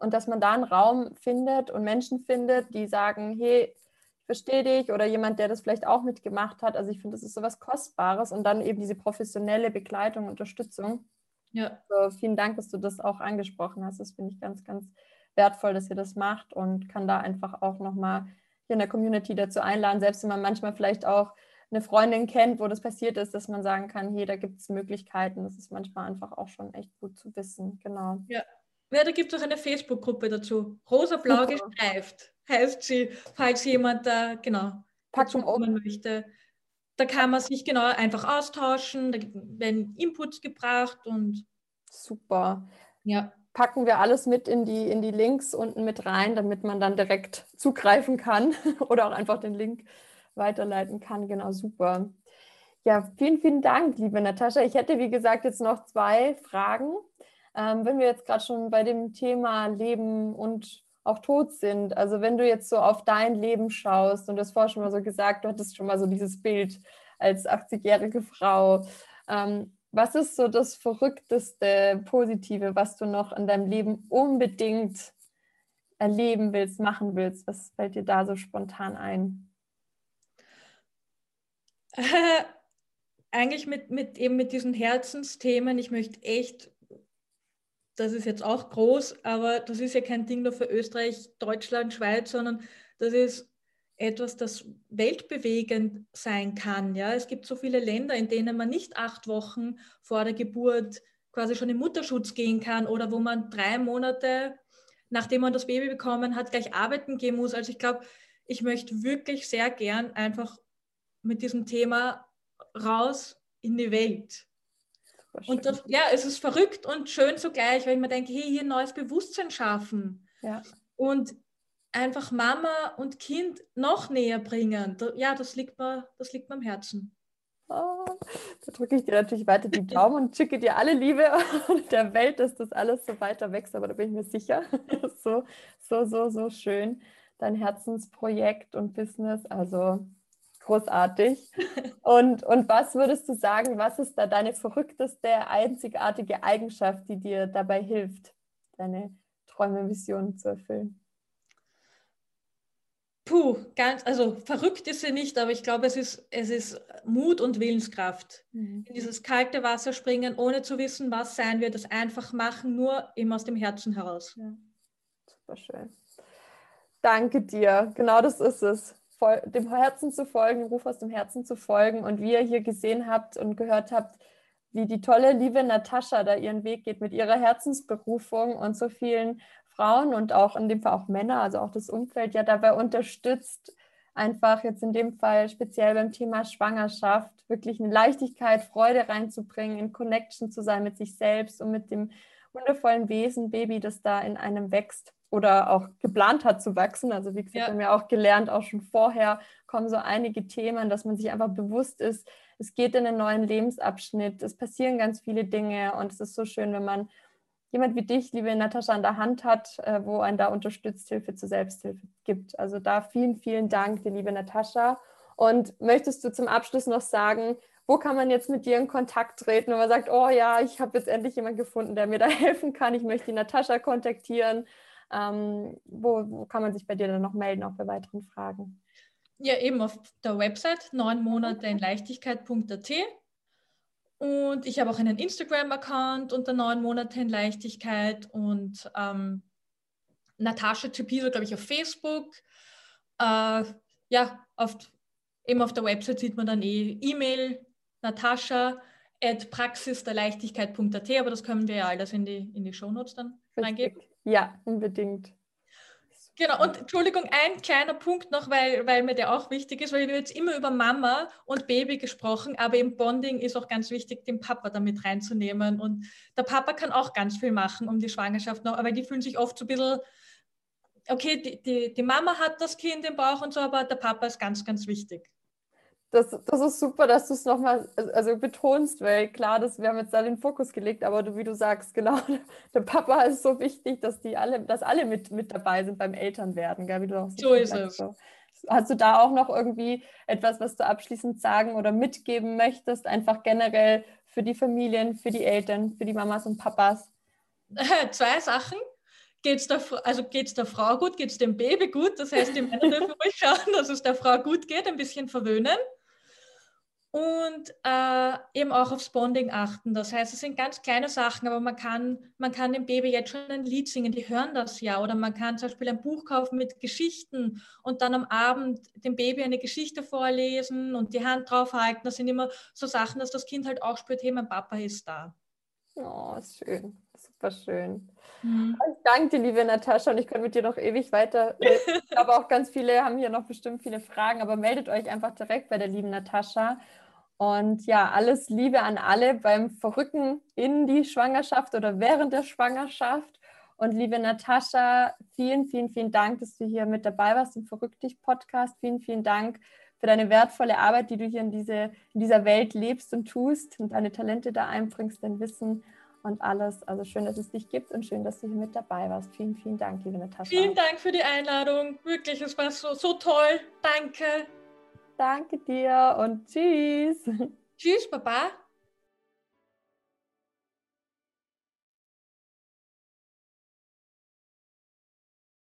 und dass man da einen Raum findet und Menschen findet, die sagen, hey, ich verstehe dich oder jemand, der das vielleicht auch mitgemacht hat. Also ich finde, das ist so was Kostbares und dann eben diese professionelle Begleitung, Unterstützung. Ja. Also vielen Dank, dass du das auch angesprochen hast. Das finde ich ganz, ganz wertvoll, dass ihr das macht und kann da einfach auch nochmal hier in der Community dazu einladen, selbst wenn man manchmal vielleicht auch eine Freundin kennt, wo das passiert ist, dass man sagen kann, hey, da gibt es Möglichkeiten. Das ist manchmal einfach auch schon echt gut zu wissen. Genau. Ja, ja, da gibt es auch eine Facebook-Gruppe dazu. Rosa-blau gestreift heißt sie, falls jemand da genau packen kommen möchte. Da kann man sich genau einfach austauschen, da werden Inputs gebracht und super. Ja. Packen wir alles mit in die, in die Links unten mit rein, damit man dann direkt zugreifen kann <laughs> oder auch einfach den Link weiterleiten kann. Genau, super. Ja, vielen, vielen Dank, liebe Natascha. Ich hätte, wie gesagt, jetzt noch zwei Fragen. Ähm, wenn wir jetzt gerade schon bei dem Thema Leben und, auch tot sind. Also wenn du jetzt so auf dein Leben schaust und du hast vorher schon mal so gesagt, du hattest schon mal so dieses Bild als 80-jährige Frau. Ähm, was ist so das verrückteste Positive, was du noch in deinem Leben unbedingt erleben willst, machen willst? Was fällt dir da so spontan ein? Äh, <laughs> eigentlich mit, mit eben mit diesen Herzensthemen. Ich möchte echt, das ist jetzt auch groß, aber das ist ja kein Ding nur für Österreich, Deutschland, Schweiz, sondern das ist etwas, das weltbewegend sein kann. Ja? Es gibt so viele Länder, in denen man nicht acht Wochen vor der Geburt quasi schon in Mutterschutz gehen kann oder wo man drei Monate, nachdem man das Baby bekommen hat, gleich arbeiten gehen muss. Also ich glaube, ich möchte wirklich sehr gern einfach mit diesem Thema raus in die Welt. Und das, ja, es ist verrückt und schön zugleich, weil ich mir denke, hey, hier ein neues Bewusstsein schaffen. Ja. Und einfach Mama und Kind noch näher bringen. Ja, das liegt mir, das liegt mir am Herzen. Oh, da drücke ich dir natürlich weiter die Daumen und schicke dir alle Liebe <laughs> der Welt, dass das alles so weiter wächst, aber da bin ich mir sicher. <laughs> So, so, so, so schön. Dein Herzensprojekt und Business, also großartig. Und, und was würdest du sagen, was ist da deine verrückteste, einzigartige Eigenschaft, die dir dabei hilft, deine Träume, Visionen zu erfüllen? Puh, ganz, also verrückt ist sie nicht, aber ich glaube, es ist, es ist Mut und Willenskraft. Mhm. In dieses kalte Wasser springen, ohne zu wissen, was sein wird, das einfach machen, nur eben aus dem Herzen heraus. Ja. Super schön. Danke dir. Genau das ist es. Dem Herzen zu folgen, Ruf aus dem Herzen zu folgen. Und wie ihr hier gesehen habt und gehört habt, wie die tolle, liebe Natascha da ihren Weg geht mit ihrer Herzensberufung und so vielen Frauen und auch in dem Fall auch Männer, also auch das Umfeld ja dabei unterstützt, einfach jetzt in dem Fall speziell beim Thema Schwangerschaft wirklich eine Leichtigkeit, Freude reinzubringen, in Connection zu sein mit sich selbst und mit dem wundervollen Wesen Baby, das da in einem wächst oder auch geplant hat zu wachsen. Also wie gesagt, ja. haben wir auch gelernt, auch schon vorher kommen so einige Themen, dass man sich einfach bewusst ist, es geht in einen neuen Lebensabschnitt, es passieren ganz viele Dinge und es ist so schön, wenn man jemand wie dich, liebe Natascha, an der Hand hat, äh, wo einen da unterstützt, Hilfe zur Selbsthilfe gibt. Also da vielen, vielen Dank, die liebe Natascha. Und möchtest du zum Abschluss noch sagen, wo kann man jetzt mit dir in Kontakt treten, wenn man sagt, oh ja, ich habe jetzt endlich jemanden gefunden, der mir da <laughs> helfen kann, ich möchte die Natascha kontaktieren. Ähm, wo, wo, kann man sich bei dir dann noch melden, auch bei weiteren Fragen? Ja, eben auf der Website neun Monate in Leichtigkeit.at und ich habe auch einen Instagram-Account unter neun Monate in Leichtigkeit und ähm, Natascha Tepiso, glaube ich, auf Facebook. Äh, ja, auf, eben auf der Website sieht man dann eh E-Mail, Natascha at praxisderleichtigkeit.at, aber das können wir ja alles in die, in die Shownotes dann Richtig. reingeben. Ja, unbedingt. Genau, und Entschuldigung, ein kleiner Punkt noch, weil, weil mir der auch wichtig ist, weil wir jetzt immer über Mama und Baby gesprochen, aber im Bonding ist auch ganz wichtig, den Papa damit reinzunehmen. Und der Papa kann auch ganz viel machen um die Schwangerschaft noch, aber die fühlen sich oft so ein bisschen, okay, die, die, die Mama hat das Kind im Bauch und so, aber der Papa ist ganz, ganz wichtig das, das ist super, dass du es nochmal also betonst, weil klar, dass wir haben jetzt da den Fokus gelegt, aber du, wie du sagst, <laughs> genau, der Papa ist so wichtig, dass die alle, dass alle mit, mit dabei sind beim Elternwerden, gell, wie du auch so ist sagst, es. So. Hast du da auch noch irgendwie etwas, was du abschließend sagen oder mitgeben möchtest, einfach generell für die Familien, für die Eltern, für die Mamas und Papas? <laughs> Zwei Sachen. Geht es der, also der Frau gut, geht es dem Baby gut? Das heißt, die Männer dürfen <laughs> ruhig schauen, dass es der Frau gut geht, ein bisschen verwöhnen und äh, eben auch aufs Bonding achten. Das heißt, es sind ganz kleine Sachen, aber man kann, man kann dem Baby jetzt schon ein Lied singen, die hören das ja. Oder man kann zum Beispiel ein Buch kaufen mit Geschichten und dann am Abend dem Baby eine Geschichte vorlesen und die Hand draufhalten. Das sind immer so Sachen, dass das Kind halt auch spürt, hey, mein Papa ist da. Oh, schön, super schön. Mhm. Ich danke dir, liebe Natascha, und ich könnte mit dir noch ewig weiter. <laughs> Ich glaube, auch ganz viele haben hier noch bestimmt viele Fragen, aber meldet euch einfach direkt bei der lieben Natascha. Und ja, alles Liebe an alle beim Verrücken in die Schwangerschaft oder während der Schwangerschaft. Und liebe Natascha, vielen, vielen, vielen Dank, dass du hier mit dabei warst im Verrückt dich Podcast. Vielen, vielen Dank für deine wertvolle Arbeit, die du hier in, diese, in dieser Welt lebst und tust und deine Talente da einbringst, dein Wissen. und alles. Also schön, dass es dich gibt und schön, dass du hier mit dabei warst. Vielen, vielen Dank, liebe Natascha. Vielen Dank für die Einladung. Wirklich, es war so, so toll. Danke. Danke dir und tschüss. Tschüss, Baba.